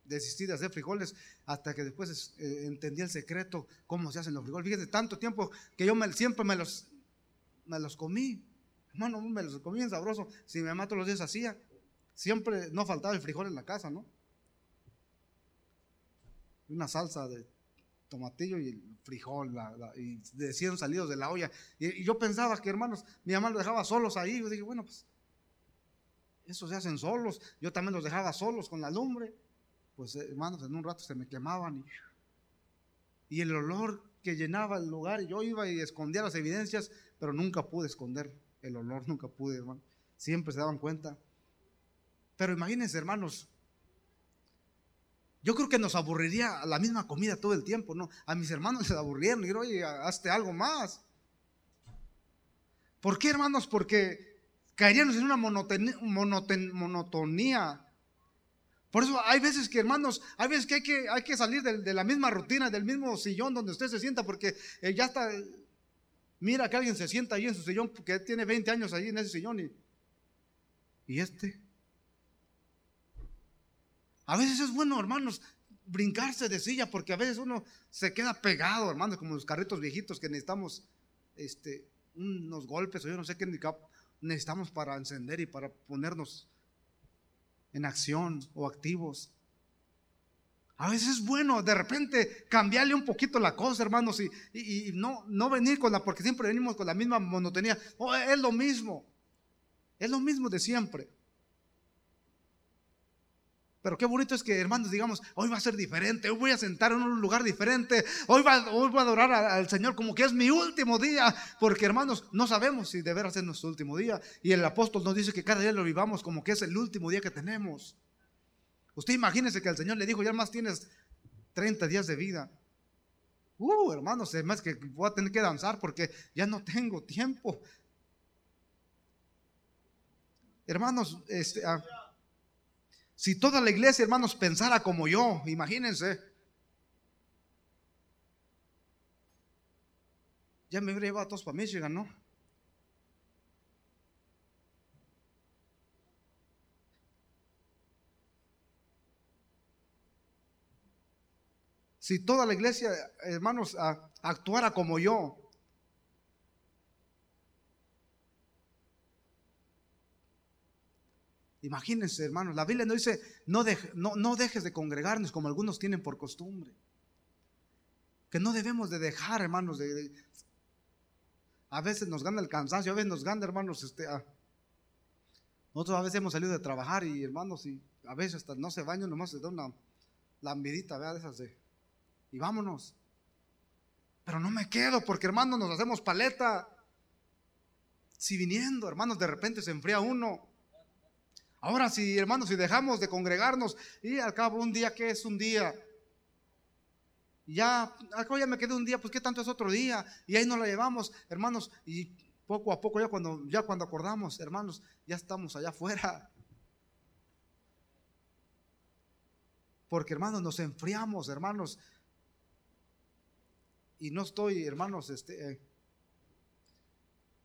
desistí de hacer frijoles hasta que después eh, entendí el secreto, cómo se hacen los frijoles. Fíjense, tanto tiempo que yo siempre me los, me los comí. Hermano, me los comí bien sabroso. Si mi mamá los días hacía, siempre no faltaba el frijol en la casa, ¿no? Una salsa de tomatillo y el frijol, y decían salidos de la olla. Y, yo pensaba que, hermanos, mi mamá los dejaba solos ahí. Yo dije, bueno, pues, esos se hacen solos. Yo también los dejaba solos con la lumbre. Pues, hermanos, en un rato se me quemaban. Y, y el olor que llenaba el lugar, yo iba y escondía las evidencias, pero nunca pude esconder el olor, nunca pude, hermano. Siempre se daban cuenta. Pero imagínense, hermanos, yo creo que nos aburriría la misma comida todo el tiempo, ¿no? A mis hermanos les aburrieron, y dijeron, oye, hazte algo más. ¿Por qué, hermanos? Porque caeríamos en una monotonía. Por eso hay veces que, hermanos, hay veces que hay que, hay que salir de, la misma rutina, del mismo sillón donde usted se sienta, porque eh, ya está, mira que alguien se sienta ahí en su sillón, que tiene 20 años ahí en ese sillón, y, y este, a veces es bueno, hermanos, brincarse de silla porque a veces uno se queda pegado, hermanos, como los carritos viejitos que necesitamos este, unos golpes o yo no sé qué necesitamos para encender y para ponernos en acción o activos. A veces es bueno de repente cambiarle un poquito la cosa, hermanos, y, no, no venir con la, porque siempre venimos con la misma monotonía. Oh, es lo mismo, es lo mismo de siempre. Pero qué bonito es que, hermanos, digamos, hoy va a ser diferente, hoy voy a sentar en un lugar diferente, hoy, va, hoy voy a adorar al Señor como que es mi último día, porque, hermanos, no sabemos si deberá ser nuestro último día. Y el apóstol nos dice que cada día lo vivamos como que es el último día que tenemos. Usted imagínese que el Señor le dijo, ya más tienes 30 días de vida. Uh, hermanos, más que voy a tener que danzar porque ya no tengo tiempo. Hermanos, este... Ah, si toda la iglesia, hermanos, pensara como yo, imagínense. Ya me hubiera llevado a todos para Michigan, ¿no? Si toda la iglesia, hermanos, actuara como yo, Imagínense, hermanos, la Biblia no dice, no, no, dejes de congregarnos como algunos tienen por costumbre. Que no debemos de dejar, hermanos, de, a veces nos gana el cansancio, a veces nos gana, hermanos, este, ah, nosotros a veces hemos salido de trabajar y, hermanos, y a veces hasta no se bañan, nomás se da una lambidita, ¿verdad? esas de, y vámonos. Pero no me quedo porque, hermanos, nos hacemos paleta. Si viniendo, hermanos, de repente se enfría uno. Ahora si, hermanos, si dejamos de congregarnos y al cabo un día, ¿qué es un día? Ya, acá ya me quedé un día, pues qué tanto es otro día. Y ahí nos la llevamos, hermanos, y poco a poco ya cuando, ya cuando acordamos, hermanos, ya estamos allá afuera. Porque hermanos, nos enfriamos, hermanos. Y no estoy, hermanos, este, eh,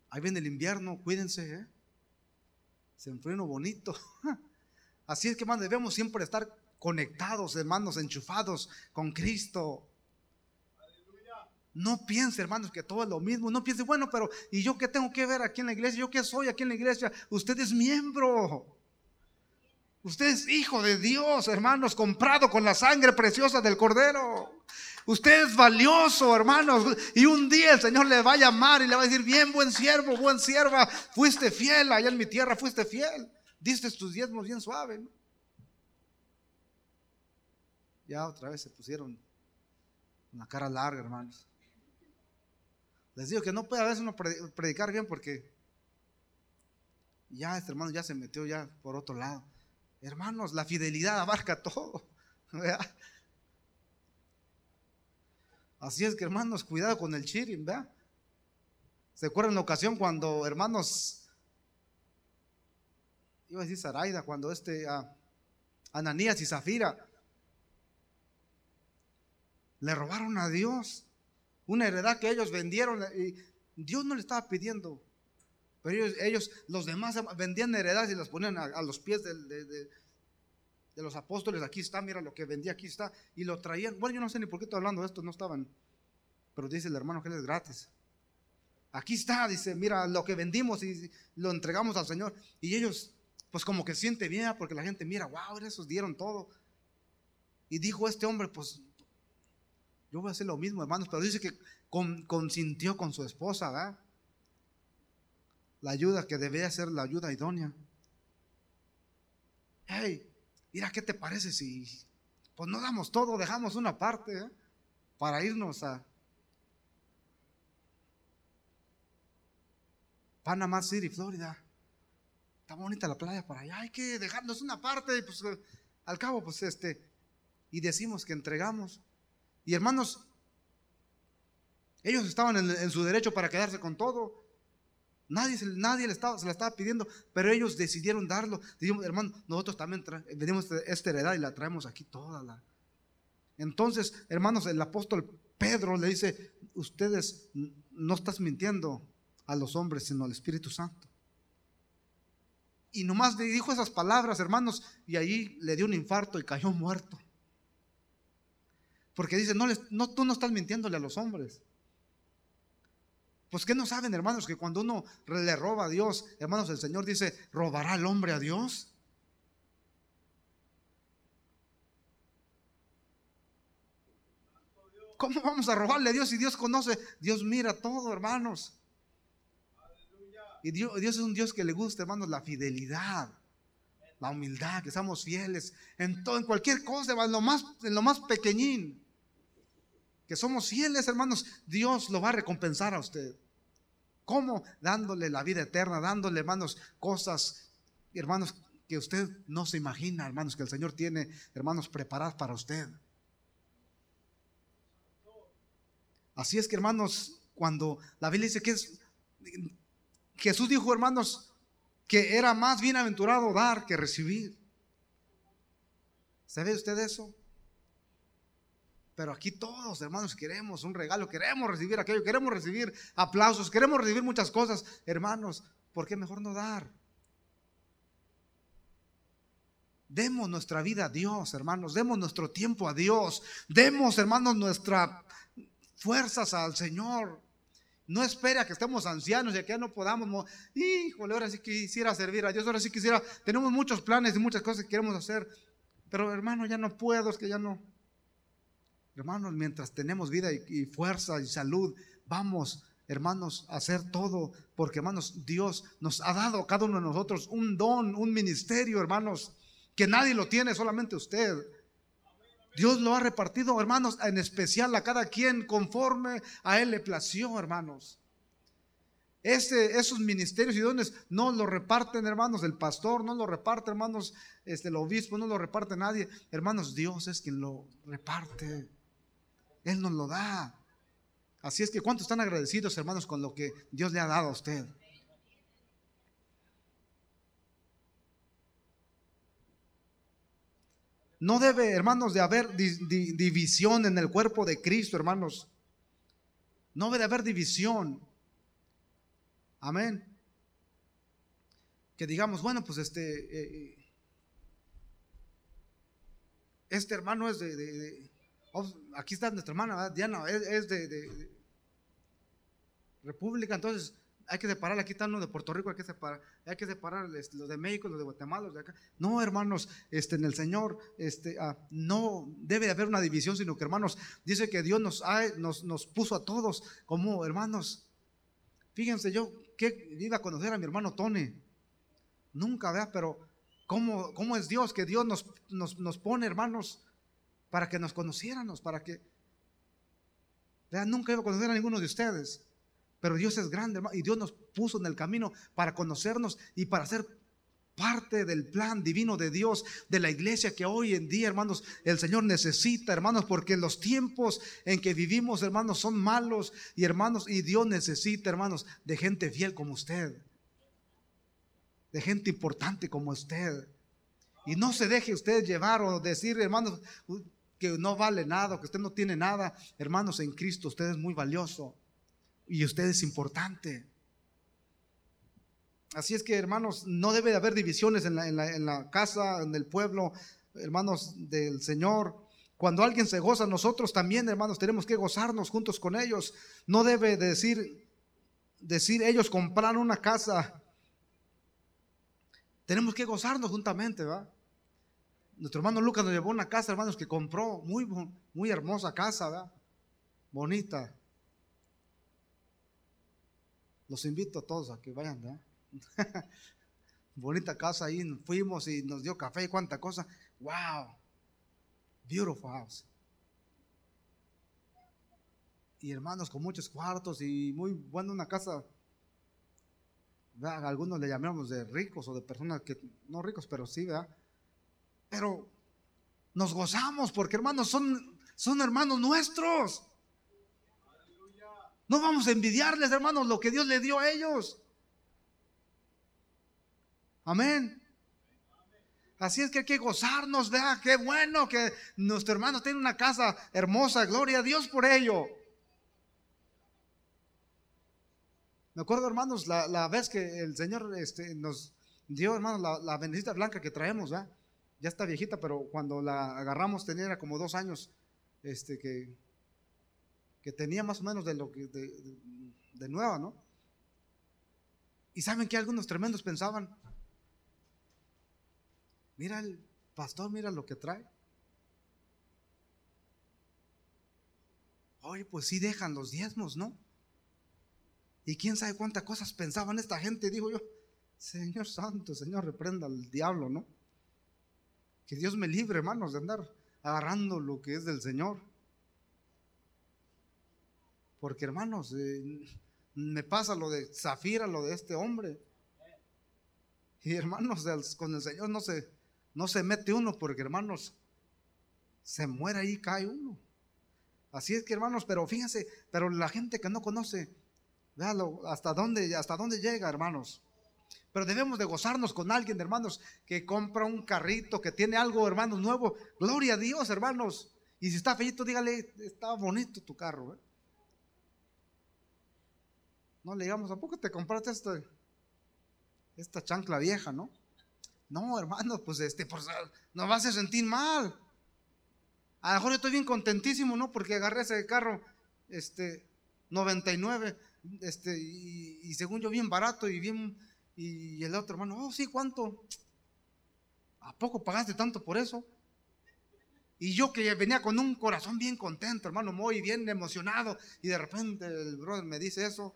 ahí viene el invierno, cuídense, ¿eh? Se enfrió bonito. Así es que, hermanos, debemos siempre estar conectados, hermanos, enchufados con Cristo. No piense, hermanos, que todo es lo mismo. No piense, bueno, pero ¿y yo qué tengo que ver aquí en la iglesia? ¿Yo qué soy aquí en la iglesia? Usted es miembro. Usted es hijo de Dios, hermanos, comprado con la sangre preciosa del Cordero. Usted es valioso, hermanos. Y un día el Señor le va a llamar y le va a decir, bien, buen siervo, buen sierva, fuiste fiel, allá en mi tierra fuiste fiel. Diste tus diezmos bien suave. Ya otra vez se pusieron una cara larga, hermanos. Les digo que no puede a veces uno predicar bien porque ya este hermano ya se metió ya por otro lado. Hermanos, la fidelidad abarca todo. Así es que, hermanos, cuidado con el chirin, ¿verdad? ¿Se acuerdan la ocasión cuando, hermanos, iba a decir Zaraida, cuando este Ananías y Zafira le robaron a Dios una heredad que ellos vendieron y Dios no le estaba pidiendo Pero ellos, los demás vendían heredades y las ponían a, los pies de, de, los apóstoles. Aquí está, mira lo que vendía, aquí está. Y lo traían. Bueno, yo no sé ni por qué estoy hablando de esto, no estaban. Pero dice el hermano que él es gratis. Aquí está, dice, mira lo que vendimos y lo entregamos al Señor. Y ellos, pues como que siente bien, porque la gente mira, wow, esos dieron todo. Y dijo este hombre, pues yo voy a hacer lo mismo, hermanos, pero dice que consintió con su esposa, la ayuda que debía ser la ayuda idónea. Hey, mira, ¿qué te parece si pues no damos todo, dejamos una parte ¿eh? para irnos a Panama City, Florida? Está bonita la playa para allá, hay que dejarnos una parte, pues al cabo, pues este, y decimos que entregamos. Y hermanos, ellos estaban en su derecho para quedarse con todo. Nadie, nadie le estaba, se la estaba pidiendo, pero ellos decidieron darlo. Dijimos, hermano, nosotros también venimos esta heredad y la traemos aquí toda. La... Entonces, hermanos, el apóstol Pedro le dice, ustedes no estás mintiendo a los hombres, sino al Espíritu Santo. Y nomás le dijo esas palabras, hermanos, y ahí le dio un infarto y cayó muerto. Porque dice, no, no tú no estás mintiéndole a los hombres, pues que no saben, hermanos, que cuando uno le roba a Dios, hermanos, el Señor dice, ¿robará el hombre a Dios? ¿Cómo vamos a robarle a Dios si Dios conoce? Dios mira todo, hermanos. Y Dios, Dios, es un Dios que le gusta, hermanos, la fidelidad, la humildad, que seamos fieles en todo, en cualquier cosa, en lo más, en lo más pequeñín que somos fieles, hermanos, Dios lo va a recompensar a usted. ¿Cómo? Dándole la vida eterna, dándole, hermanos, cosas, hermanos, que usted no se imagina, hermanos, que el Señor tiene, hermanos, preparadas para usted. Así es que, hermanos, cuando la Biblia dice que es, Jesús dijo, hermanos, que era más bienaventurado dar que recibir. ¿Sabe usted eso? Pero aquí todos, hermanos, queremos un regalo, queremos recibir aquello, queremos recibir aplausos, queremos recibir muchas cosas. Hermanos, ¿por qué mejor no dar? Demos nuestra vida a Dios, hermanos, demos nuestro tiempo a Dios, demos, hermanos, nuestras fuerzas al Señor. No espere a que estemos ancianos y que ya no podamos. Híjole, ahora sí quisiera servir a Dios, ahora sí quisiera. Tenemos muchos planes y muchas cosas que queremos hacer, pero hermano, ya no puedo, es que ya no. Hermanos, mientras tenemos vida y, fuerza y salud, vamos, hermanos, a hacer todo, porque hermanos, Dios nos ha dado a cada uno de nosotros un don, un ministerio, hermanos, que nadie lo tiene, solamente usted. Dios lo ha repartido, hermanos, en especial a cada quien conforme a Él le plació, hermanos. Este, esos ministerios y dones no lo reparten, hermanos, el pastor, no lo reparte, hermanos, este, el obispo, no lo reparte nadie. Hermanos, Dios es quien lo reparte. Él nos lo da. Así es que ¿cuántos están agradecidos, hermanos, con lo que Dios le ha dado a usted? No debe, hermanos, de haber división en el cuerpo de Cristo, hermanos. No debe de haber división. Amén. Que digamos, bueno, pues este, eh, eh, este hermano es de Oh, aquí está nuestra hermana, Diana, es, de, República, entonces hay que separar, aquí está uno de Puerto Rico, hay que separar, hay que separar este, los de México, los de Guatemala, los de acá. No, hermanos, este, en el Señor este, ah, no debe haber una división, sino que, hermanos, dice que Dios nos, nos, nos puso a todos como hermanos. Fíjense, yo que iba a conocer a mi hermano Tony, nunca, vea, pero ¿cómo, ¿cómo, es Dios? Que Dios nos, nos, nos pone, hermanos, para que nos conociéramos, para que... Vean, nunca iba a conocer a ninguno de ustedes, pero Dios es grande y Dios nos puso en el camino para conocernos y para ser parte del plan divino de Dios, de la iglesia que hoy en día, hermanos, el Señor necesita, hermanos, porque los tiempos en que vivimos, hermanos, son malos y hermanos, y Dios necesita, hermanos, de gente fiel como usted, de gente importante como usted. Y no se deje usted llevar o decir, hermanos, que no vale nada, que usted no tiene nada. Hermanos, en Cristo usted es muy valioso y usted es importante. Así es que, hermanos, no debe de haber divisiones en la, casa, en el pueblo, hermanos del Señor. Cuando alguien se goza, nosotros también, hermanos, tenemos que gozarnos juntos con ellos. No debe decir, decir ellos compraron una casa. Tenemos que gozarnos juntamente, ¿va? Nuestro hermano Lucas nos llevó una casa, hermanos, que compró muy, muy hermosa casa, ¿verdad? Bonita. Los invito a todos a que vayan, ¿verdad? Bonita casa ahí, fuimos y nos dio café y cuánta cosa. Wow, beautiful house. Y hermanos con muchos cuartos y muy buena una casa. Algunos le llamamos de ricos o de personas que no ricos, pero sí, ¿verdad? Pero nos gozamos porque hermanos son, son hermanos nuestros. No vamos a envidiarles, hermanos, lo que Dios le dio a ellos. Amén. Así es que hay que gozarnos, vea, qué bueno que nuestro hermano tiene una casa hermosa, gloria a Dios por ello. Me acuerdo, hermanos, la, vez que el Señor este, nos dio, hermanos, la, la bendecita blanca que traemos, ¿verdad? Ya está viejita, pero cuando la agarramos tenía como dos años, este, que, que tenía más o menos de lo que, de, de nueva, ¿no? Y saben que algunos tremendos pensaban, Mira el pastor, mira lo que trae. Oye, pues sí dejan los diezmos, ¿no? Y quién sabe cuántas cosas pensaban esta gente, digo yo. Señor Santo, Señor, reprenda al diablo, ¿no? Que Dios me libre, hermanos, de andar agarrando lo que es del Señor. Porque, hermanos, eh, me pasa lo de Zafira, lo de este hombre. Y hermanos, con el Señor no se, no se mete uno porque hermanos, se muere ahí, cae uno. Así es que hermanos, pero fíjense, pero la gente que no conoce, véalo, hasta dónde, hasta dónde llega, hermanos. Pero debemos de gozarnos con alguien, hermanos, que compra un carrito, que tiene algo, hermanos, nuevo. Gloria a Dios, hermanos. Y si está feito, dígale, está bonito tu carro. ¿eh? No le digamos, ¿a poco te compraste esta, esta chancla vieja, no? No, hermano, pues este, pues, no vas a sentir mal. A lo mejor yo estoy bien contentísimo, ¿no? Porque agarré ese carro, este, 99, este, y, según yo bien barato y bien, y el otro hermano, oh, sí, ¿cuánto? ¿A poco pagaste tanto por eso? Y yo que venía con un corazón bien contento, hermano, muy bien emocionado, y de repente el brother me dice eso,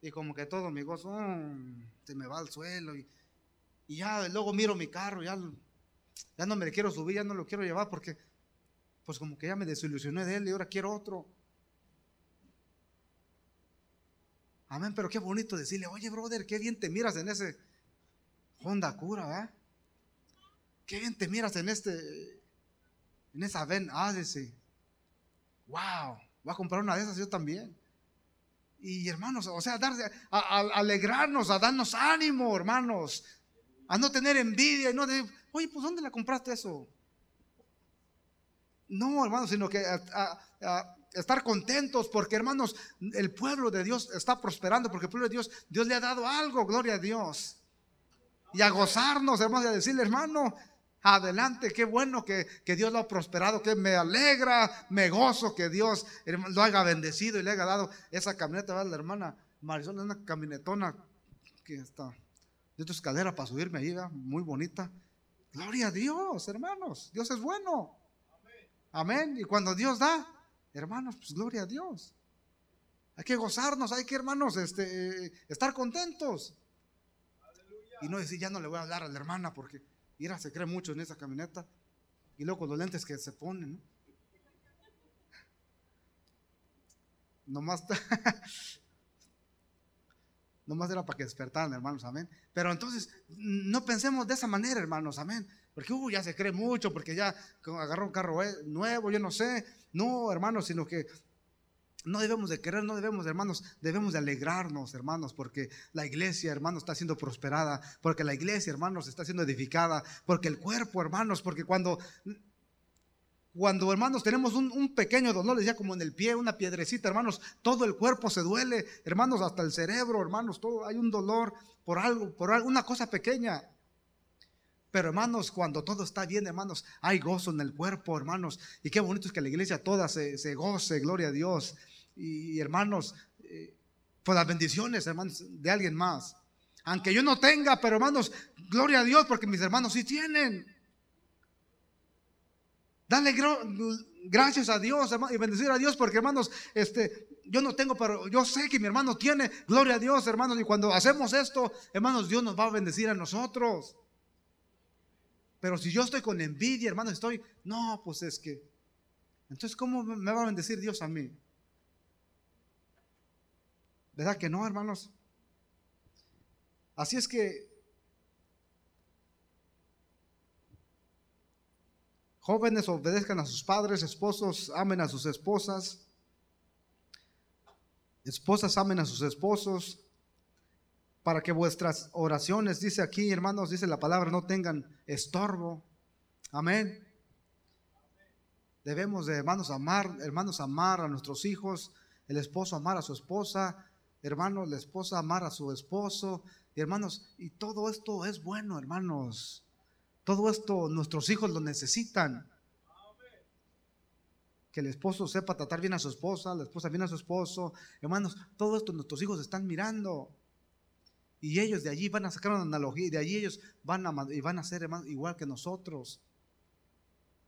y como que todo mi gozo mm, se me va al suelo, y y ya luego miro mi carro, ya, ya no me quiero subir, ya no lo quiero llevar porque pues como que ya me desilusioné de él y ahora quiero otro. Amén, pero qué bonito decirle, oye brother, qué bien te miras en ese Honda Cura, ¿eh? Qué bien te miras en este, en esa Ven Odyssey. Wow, voy a comprar una de esas yo también. Y hermanos, o sea, a, alegrarnos, a darnos ánimo, hermanos, a no tener envidia, y no de, oye, pues ¿dónde la compraste eso? No, hermanos, sino que a, estar contentos porque, hermanos, el pueblo de Dios está prosperando porque el pueblo de Dios, Dios le ha dado algo, gloria a Dios. Y a gozarnos, hermanos, y a decirle, hermano, adelante, qué bueno que, que, Dios lo ha prosperado, que me alegra, me gozo que Dios lo haya bendecido y le haya dado esa camioneta, a la hermana Marisol, es una camionetona que está de tu escalera para subirme ahí, muy bonita. Gloria a Dios, hermanos. Dios es bueno. Amén. Y cuando Dios da, hermanos, pues gloria a Dios. Hay que gozarnos, hay que, hermanos, este, estar contentos. Y no decir, ya no le voy a hablar a la hermana porque mira, se cree mucho en esa camioneta. Y luego con los lentes que se ponen, ¿no? Nomás Nomás era para que despertaran, hermanos, amén. Pero entonces, no pensemos de esa manera, hermanos, amén. Porque uh, ya se cree mucho, porque ya agarró un carro eh, nuevo, yo no sé. No, hermanos, sino que no debemos de querer, no debemos, hermanos, debemos de alegrarnos, hermanos, porque la iglesia, hermanos, está siendo prosperada, porque la iglesia, hermanos, está siendo edificada, porque el cuerpo, hermanos, porque cuando Cuando, hermanos, tenemos un, pequeño dolor, decía como en el pie, una piedrecita, hermanos, todo el cuerpo se duele, hermanos, hasta el cerebro, hermanos, todo, hay un dolor por algo, por alguna cosa pequeña. Pero hermanos, cuando todo está bien, hermanos, hay gozo en el cuerpo, hermanos. Y qué bonito es que la iglesia toda se, se goce, gloria a Dios. Y, hermanos, eh, por las bendiciones, hermanos, de alguien más. Aunque yo no tenga, pero hermanos, gloria a Dios, porque mis hermanos sí tienen. Dale gracias a Dios y bendecir a Dios porque hermanos, este, yo no tengo, pero yo sé que mi hermano tiene. Gloria a Dios, hermanos. Y cuando hacemos esto, hermanos, Dios nos va a bendecir a nosotros. Pero si yo estoy con envidia, hermanos, estoy, no, pues es que, entonces, ¿cómo me va a bendecir Dios a mí? ¿Verdad que no, hermanos? Así es que Jóvenes obedezcan a sus padres, esposos amen a sus esposas, esposas amen a sus esposos, para que vuestras oraciones, dice aquí hermanos, dice la palabra, no tengan estorbo. Amén. Debemos de hermanos amar, hermanos amar a nuestros hijos, el esposo amar a su esposa, hermanos, la esposa amar a su esposo, y hermanos, y todo esto es bueno, hermanos. Todo esto nuestros hijos lo necesitan. Que el esposo sepa tratar bien a su esposa, la esposa bien a su esposo. Hermanos, todo esto nuestros hijos están mirando. Y ellos de allí van a sacar una analogía y de allí ellos van a, y van a ser igual que nosotros.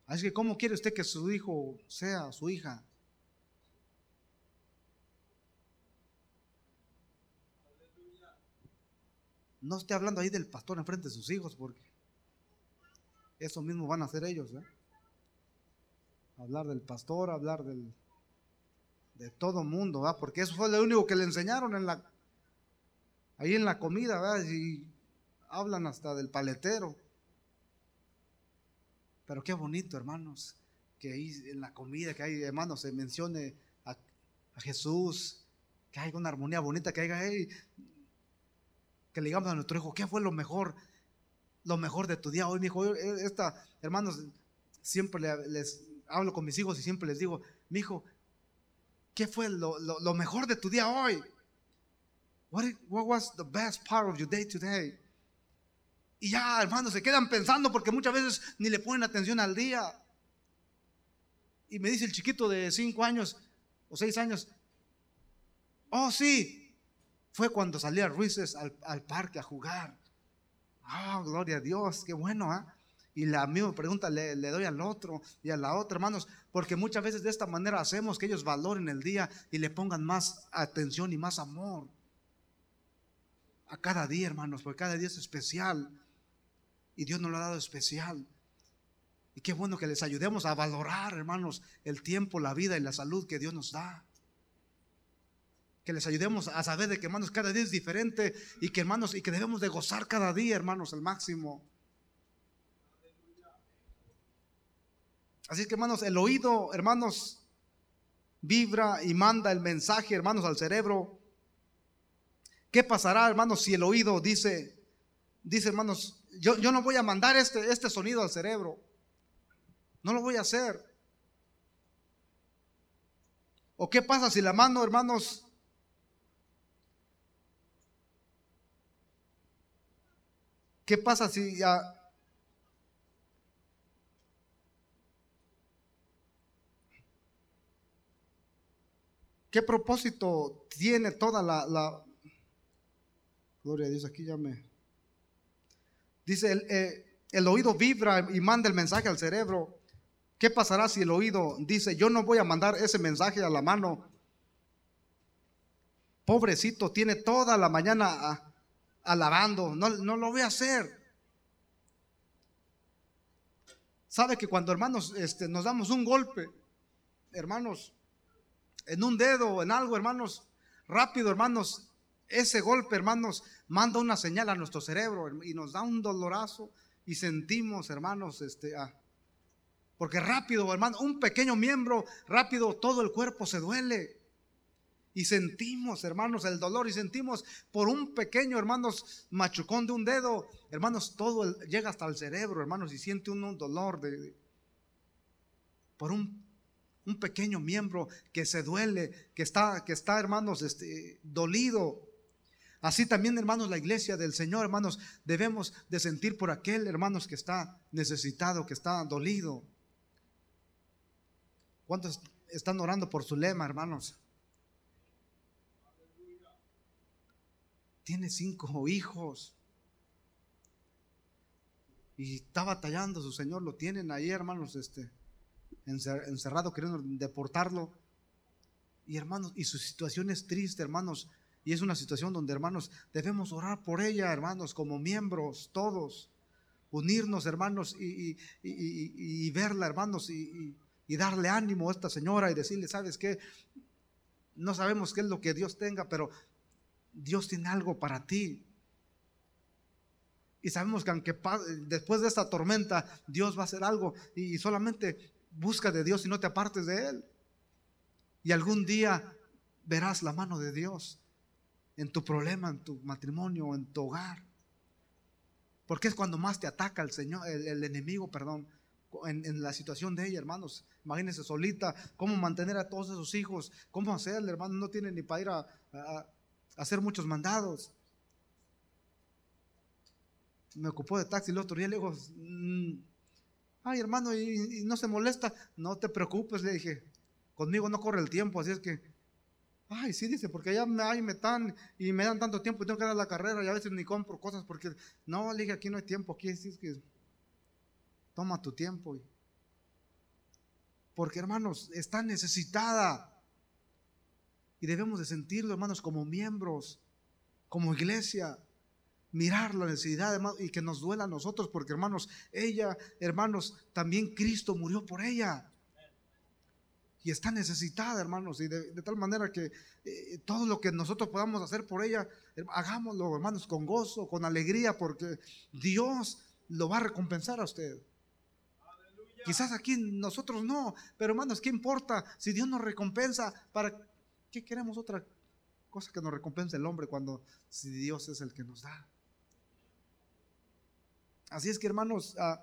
Así que, ¿cómo quiere usted que su hijo sea, su hija? No esté hablando ahí del pastor enfrente de sus hijos, porque eso mismo van a hacer ellos. ¿eh? Hablar del pastor, hablar del, de todo mundo, porque eso fue lo único que le enseñaron en la, ahí en la comida, ¿verdad? y hablan hasta del paletero. Pero qué bonito, hermanos, que ahí en la comida, que hay, hermanos, se mencione a, Jesús, que haya una armonía bonita, que haya, ahí, que le digamos a nuestro hijo, ¿qué fue lo mejor lo mejor de tu día hoy, mi hijo. Eh, esta, hermanos, siempre les hablo con mis hijos y siempre les digo, mi hijo, ¿qué fue lo, mejor de tu día hoy? What, what, was the best part of your day today? Y ya, hermanos, se quedan pensando porque muchas veces ni le ponen atención al día. Y me dice el chiquito de cinco años o seis años, oh sí, fue cuando salí a Ruices al, parque a jugar. Ah, gloria a Dios, qué bueno, ¿ah? Y la misma pregunta le, doy al otro y a la otra, hermanos, porque muchas veces de esta manera hacemos que ellos valoren el día y le pongan más atención y más amor a cada día, hermanos, porque cada día es especial y Dios nos lo ha dado especial. Y qué bueno que les ayudemos a valorar, hermanos, el tiempo, la vida y la salud que Dios nos da que les ayudemos a saber de que hermanos cada día es diferente y que hermanos y que debemos de gozar cada día hermanos al máximo. Así que hermanos, el oído hermanos vibra y manda el mensaje hermanos al cerebro. ¿Qué pasará hermanos si el oído dice, dice hermanos, yo, yo no voy a mandar este, este sonido al cerebro? No lo voy a hacer. ¿O qué pasa si la mano, hermanos, ¿Qué pasa si ya... ¿Qué propósito tiene toda la, Gloria a Dios, aquí ya me... Dice, el, eh, el oído vibra y manda el mensaje al cerebro. ¿Qué pasará si el oído dice, yo no voy a mandar ese mensaje a la mano? Pobrecito, tiene toda la mañana a, alabando, no, no lo voy a hacer. Sabe que cuando hermanos este, nos damos un golpe, hermanos, en un dedo, en algo, hermanos, rápido, hermanos, ese golpe, hermanos, manda una señal a nuestro cerebro y nos da un dolorazo y sentimos, hermanos, este, ah, porque rápido, hermano, un pequeño miembro, rápido, todo el cuerpo se duele. Y sentimos, hermanos, el dolor y sentimos por un pequeño, hermanos, machucón de un dedo, hermanos, todo llega hasta el cerebro, hermanos, y siente un, dolor de... por un, un pequeño miembro que se duele, que está, que está hermanos, este, dolido. Así también, hermanos, la iglesia del Señor, hermanos, debemos de sentir por aquel, hermanos, que está necesitado, que está dolido. ¿Cuántos están orando por su lema, hermanos? Tiene cinco hijos. Y está batallando, su Señor lo tienen ahí, hermanos, este, encerrado queriendo deportarlo. Y hermanos, y su situación es triste, hermanos. Y es una situación donde, hermanos, debemos orar por ella, hermanos, como miembros, todos. Unirnos, hermanos, y, verla, hermanos, y, darle ánimo a esta señora y decirle, ¿sabes qué? No sabemos qué es lo que Dios tenga, pero Dios tiene algo para ti. Y sabemos que aunque después de esta tormenta, Dios va a hacer algo. Y solamente busca de Dios y no te apartes de Él. Y algún día verás la mano de Dios en tu problema, en tu matrimonio, en tu hogar. Porque es cuando más te ataca el Señor, el, enemigo, perdón, en, la situación de ella, hermanos. Imagínense solita, cómo mantener a todos esos hijos, cómo hacerle, hermano, no tiene ni para ir a, hacer muchos mandados. Me ocupó de taxi el otro día, le digo, mm, ay hermano, y, no se molesta, no te preocupes, le dije, conmigo no corre el tiempo, así es que, ay, sí, dice, porque allá me, dan y me dan tanto tiempo y tengo que dar la carrera y a veces ni compro cosas porque, no, le dije, aquí no hay tiempo, aquí es que toma tu tiempo. Porque hermanos, está necesitada. Y debemos de sentirlo, hermanos, como miembros, como iglesia mirar la necesidad, y que nos duela a nosotros, porque hermanos, ella, hermanos, también Cristo murió por ella. Y está necesitada, hermanos, y de, tal manera que eh, todo lo que nosotros podamos hacer por ella, hagámoslo, hermanos, con gozo, con alegría, porque Dios lo va a recompensar a usted. Quizás aquí nosotros no, pero hermanos, ¿qué importa si Dios nos recompensa? ¿Para qué queremos otra cosa que nos recompense el hombre cuando si Dios es el que nos da? Así es que, hermanos, ah,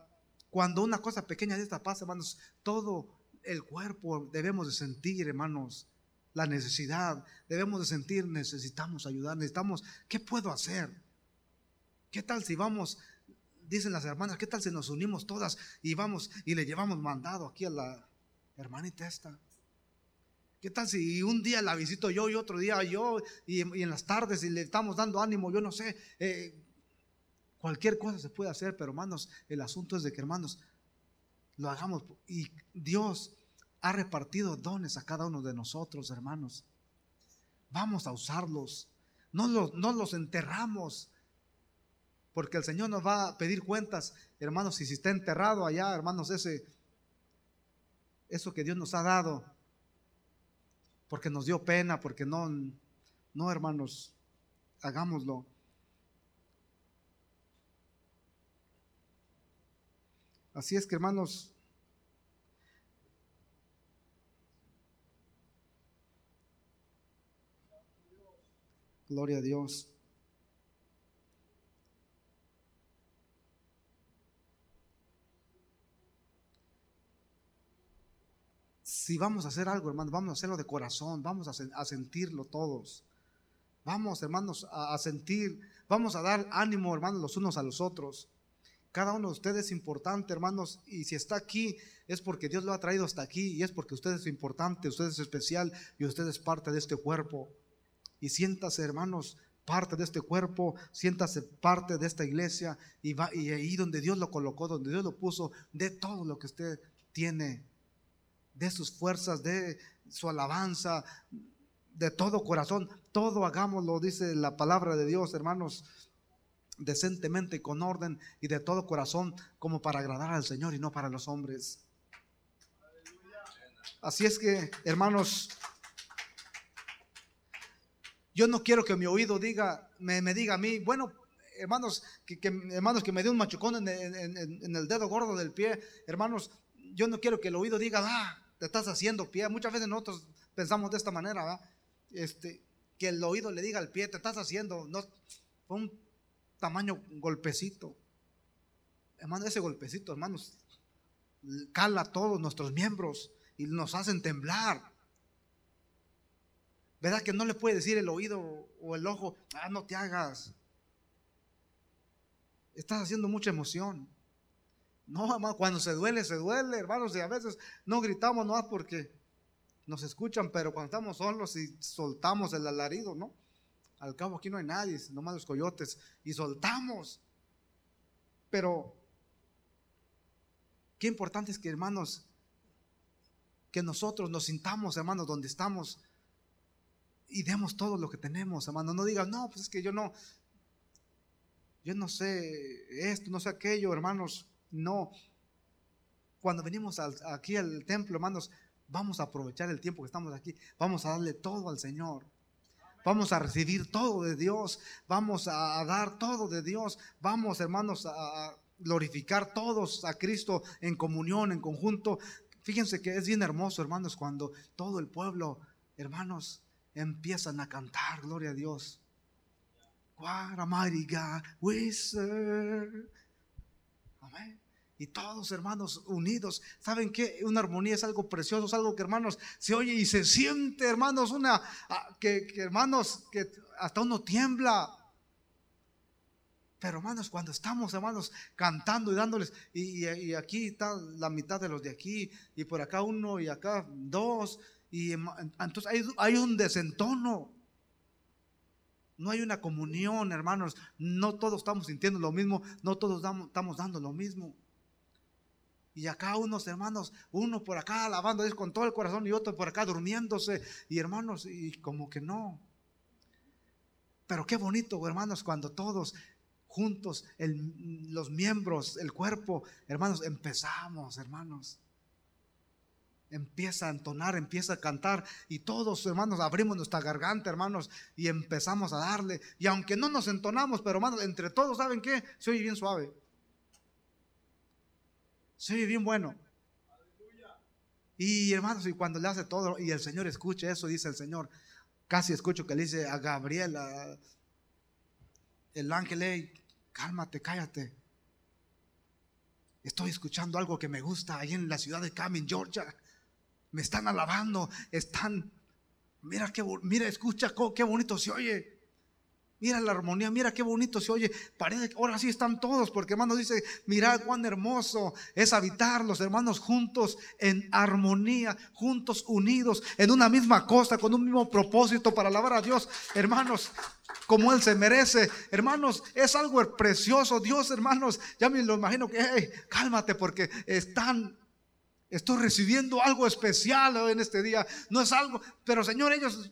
cuando una cosa pequeña de esta pasa, hermanos, todo el cuerpo debemos de sentir, hermanos, la necesidad. Debemos de sentir, necesitamos ayudar, necesitamos, ¿qué puedo hacer? ¿Qué tal si vamos, dicen las hermanas, qué tal si nos unimos todas y vamos y le llevamos mandado aquí a la hermanita esta? ¿Qué tal si un día la visito yo y otro día yo y, en las tardes y le estamos dando ánimo, yo no sé, eh, Cualquier cosa se puede hacer, pero hermanos, el asunto es de que hermanos, lo hagamos. Y Dios ha repartido dones a cada uno de nosotros, hermanos. Vamos a usarlos. No los, no los enterramos. Porque el Señor nos va a pedir cuentas, hermanos, si está enterrado allá, hermanos, ese, eso que Dios nos ha dado, porque nos dio pena, porque no, no, hermanos, hagámoslo. Así es que hermanos, gloria a Dios. Si vamos a hacer algo, hermanos, vamos a hacerlo de corazón, vamos a, sentirlo todos. Vamos, hermanos, a sentir, vamos a dar ánimo, hermanos, los unos a los otros. Cada uno de ustedes es importante, hermanos, y si está aquí es porque Dios lo ha traído hasta aquí y es porque usted es importante, usted es especial y usted es parte de este cuerpo. Y siéntase, hermanos, parte de este cuerpo, siéntase parte de esta iglesia y, va, y ahí donde Dios lo colocó, donde Dios lo puso, de todo lo que usted tiene, de sus fuerzas, de su alabanza, de todo corazón, todo hagámoslo, dice la palabra de Dios, hermanos decentemente, con orden y de todo corazón, como para agradar al Señor y no para los hombres. Así es que, hermanos, yo no quiero que mi oído diga, me, diga a mí, bueno, hermanos, que, hermanos, que me dé un machucón en, el dedo gordo del pie, hermanos, yo no quiero que el oído diga, ah, te estás haciendo pie. Muchas veces nosotros pensamos de esta manera, Este, que el oído le diga al pie, te estás haciendo, no, un tamaño golpecito. Hermano, ese golpecito, hermanos, cala a todos nuestros miembros y nos hacen temblar. ¿Verdad que no le puede decir el oído o el ojo, ah, no te hagas? Estás haciendo mucha emoción. No, hermano, cuando se duele, se duele, hermanos, y a veces no gritamos no porque nos escuchan, pero cuando estamos solos y soltamos el alarido, ¿no? Al cabo aquí no hay nadie, nomás los coyotes, y soltamos. Pero qué importante es que, hermanos, que nosotros nos sintamos, hermanos, donde estamos y demos todo lo que tenemos, hermanos. No digan, no, pues es que yo no, yo no sé esto, no sé aquello, hermanos. No. Cuando venimos aquí al templo, hermanos, vamos a aprovechar el tiempo que estamos aquí. Vamos a darle todo al Señor. Vamos a recibir todo de Dios. Vamos a, dar todo de Dios. Vamos, hermanos, a, glorificar todos a Cristo en comunión, en conjunto. Fíjense que es bien hermoso, hermanos, cuando todo el pueblo, hermanos, empiezan a cantar, gloria a Dios. What a. Amén. Y todos hermanos unidos. ¿Saben qué? Una armonía es algo precioso, es algo que hermanos se oye y se siente, hermanos, una ah, que, hermanos, que hasta uno tiembla. Pero hermanos, cuando estamos, hermanos, cantando y dándoles, y, aquí está la mitad de los de aquí, y por acá uno, y acá dos, y entonces hay, hay un desentono. No hay una comunión, hermanos. No todos estamos sintiendo lo mismo, no todos estamos dando lo mismo. Y acá unos hermanos, uno por acá alabando con todo el corazón y otro por acá durmiéndose. Y hermanos, y como que no. Pero qué bonito, hermanos, cuando todos juntos, los miembros, el cuerpo, hermanos, empezamos, hermanos. Empieza a entonar, empieza a cantar y todos, hermanos, abrimos nuestra garganta, hermanos, y empezamos a darle. Y aunque no nos entonamos, pero hermanos, entre todos, ¿saben qué? Se oye bien suave. Oye bien bueno. Y hermanos, y cuando le hace todo y el Señor escucha eso, dice el Señor, casi escucho que le dice a Gabriel, el ángel, cálmate, cállate. Estoy escuchando algo que me gusta ahí en la ciudad de Camin, Georgia. Me están alabando, están, mira qué, mira, escucha qué bonito se oye. Mira la armonía, mira qué bonito se oye. Que ahora sí están todos, porque hermano dice, mirad cuán hermoso es habitar los hermanos juntos en armonía, juntos unidos en una misma cosa, con un mismo propósito para alabar a Dios. Hermanos, como Él se merece. Hermanos, es algo precioso. Dios, hermanos, ya me lo imagino que, cálmate porque están Estoy recibiendo algo especial en este día. No es algo, pero Señor, ellos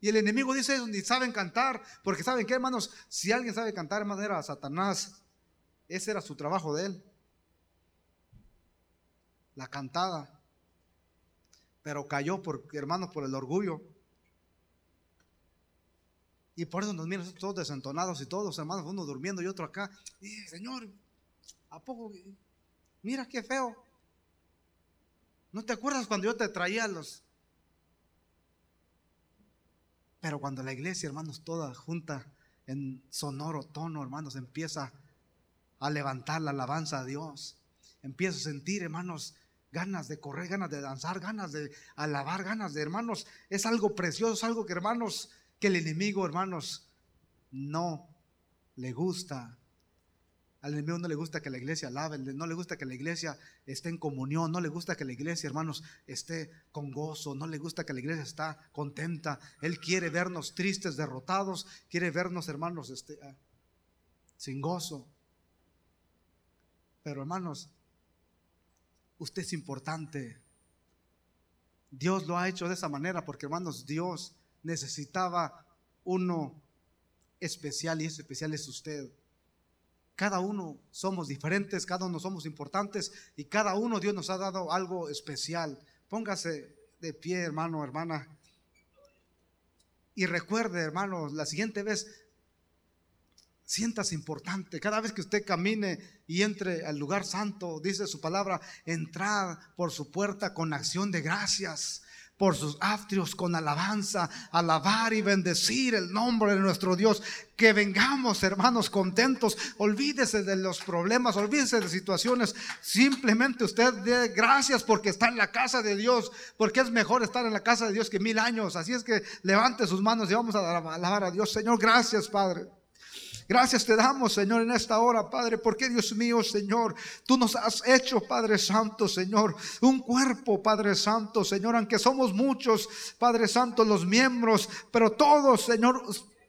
y el enemigo dice, ni saben cantar, porque saben que, hermanos, si alguien sabe cantar, hermanos, era Satanás. Ese era su trabajo de él. La cantada. Pero cayó, por, hermanos, por el orgullo. Y por eso nos miran todos desentonados y todos, hermanos, uno durmiendo y otro acá. Y Señor, ¿a poco? Mira qué feo. ¿No te acuerdas cuando yo te traía los pero cuando la iglesia, hermanos, toda junta en sonoro tono, hermanos, empieza a levantar la alabanza a Dios, empieza a sentir, hermanos, ganas de correr, ganas de danzar, ganas de alabar, ganas de, hermanos, es algo precioso, algo que, hermanos, que el enemigo, hermanos, no le gusta. Al enemigo no le gusta que la iglesia alabe, no le gusta que la iglesia esté en comunión, no le gusta que la iglesia, hermanos, esté con gozo, no le gusta que la iglesia está contenta. Él quiere vernos tristes, derrotados, quiere vernos, hermanos, este, ah, sin gozo. Pero, hermanos, usted es importante. Dios lo ha hecho de esa manera porque, hermanos, Dios necesitaba uno especial y ese especial es usted. Cada uno somos diferentes, cada uno somos importantes y cada uno Dios nos ha dado algo especial. Póngase de pie, hermano, hermana. Y recuerde, hermano, la siguiente vez, siéntase importante. Cada vez que usted camine y entre al lugar santo, dice su palabra, entrar por su puerta con acción de gracias por sus atrios con alabanza, alabar y bendecir el nombre de nuestro Dios. Que vengamos, hermanos, contentos. Olvídese de los problemas, olvídese de situaciones. Simplemente usted dé gracias porque está en la casa de Dios, porque es mejor estar en la casa de Dios que mil años. Así es que levante sus manos y vamos a alabar a Dios. Señor, gracias, Padre. Gracias te damos, Señor, en esta hora, Padre, porque Dios mío, Señor, tú nos has hecho, Padre Santo, Señor, un cuerpo, Padre Santo, Señor, aunque somos muchos, Padre Santo, los miembros, pero todos, Señor,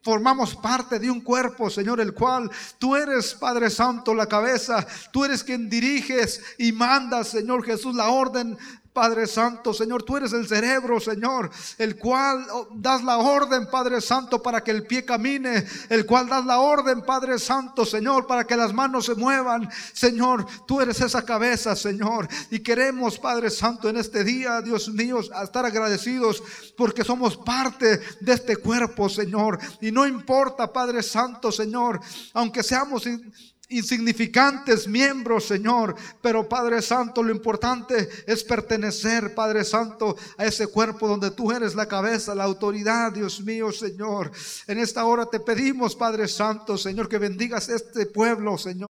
formamos parte de un cuerpo, Señor, el cual tú eres, Padre Santo, la cabeza, tú eres quien diriges y mandas, Señor Jesús, la orden Padre Santo, Señor, tú eres el cerebro, Señor, el cual oh, das la orden, Padre Santo, para que el pie camine, el cual das la orden, Padre Santo, Señor, para que las manos se muevan, Señor, tú eres esa cabeza, Señor, y queremos, Padre Santo, en este día, Dios mío, estar agradecidos porque somos parte de este cuerpo, Señor, y no importa, Padre Santo, Señor, aunque seamos insignificantes miembros, Señor. Pero Padre Santo, lo importante es pertenecer, Padre Santo, a ese cuerpo donde tú eres la cabeza, la autoridad, Dios mío, Señor. En esta hora te pedimos, Padre Santo, Señor, que bendigas este pueblo, Señor.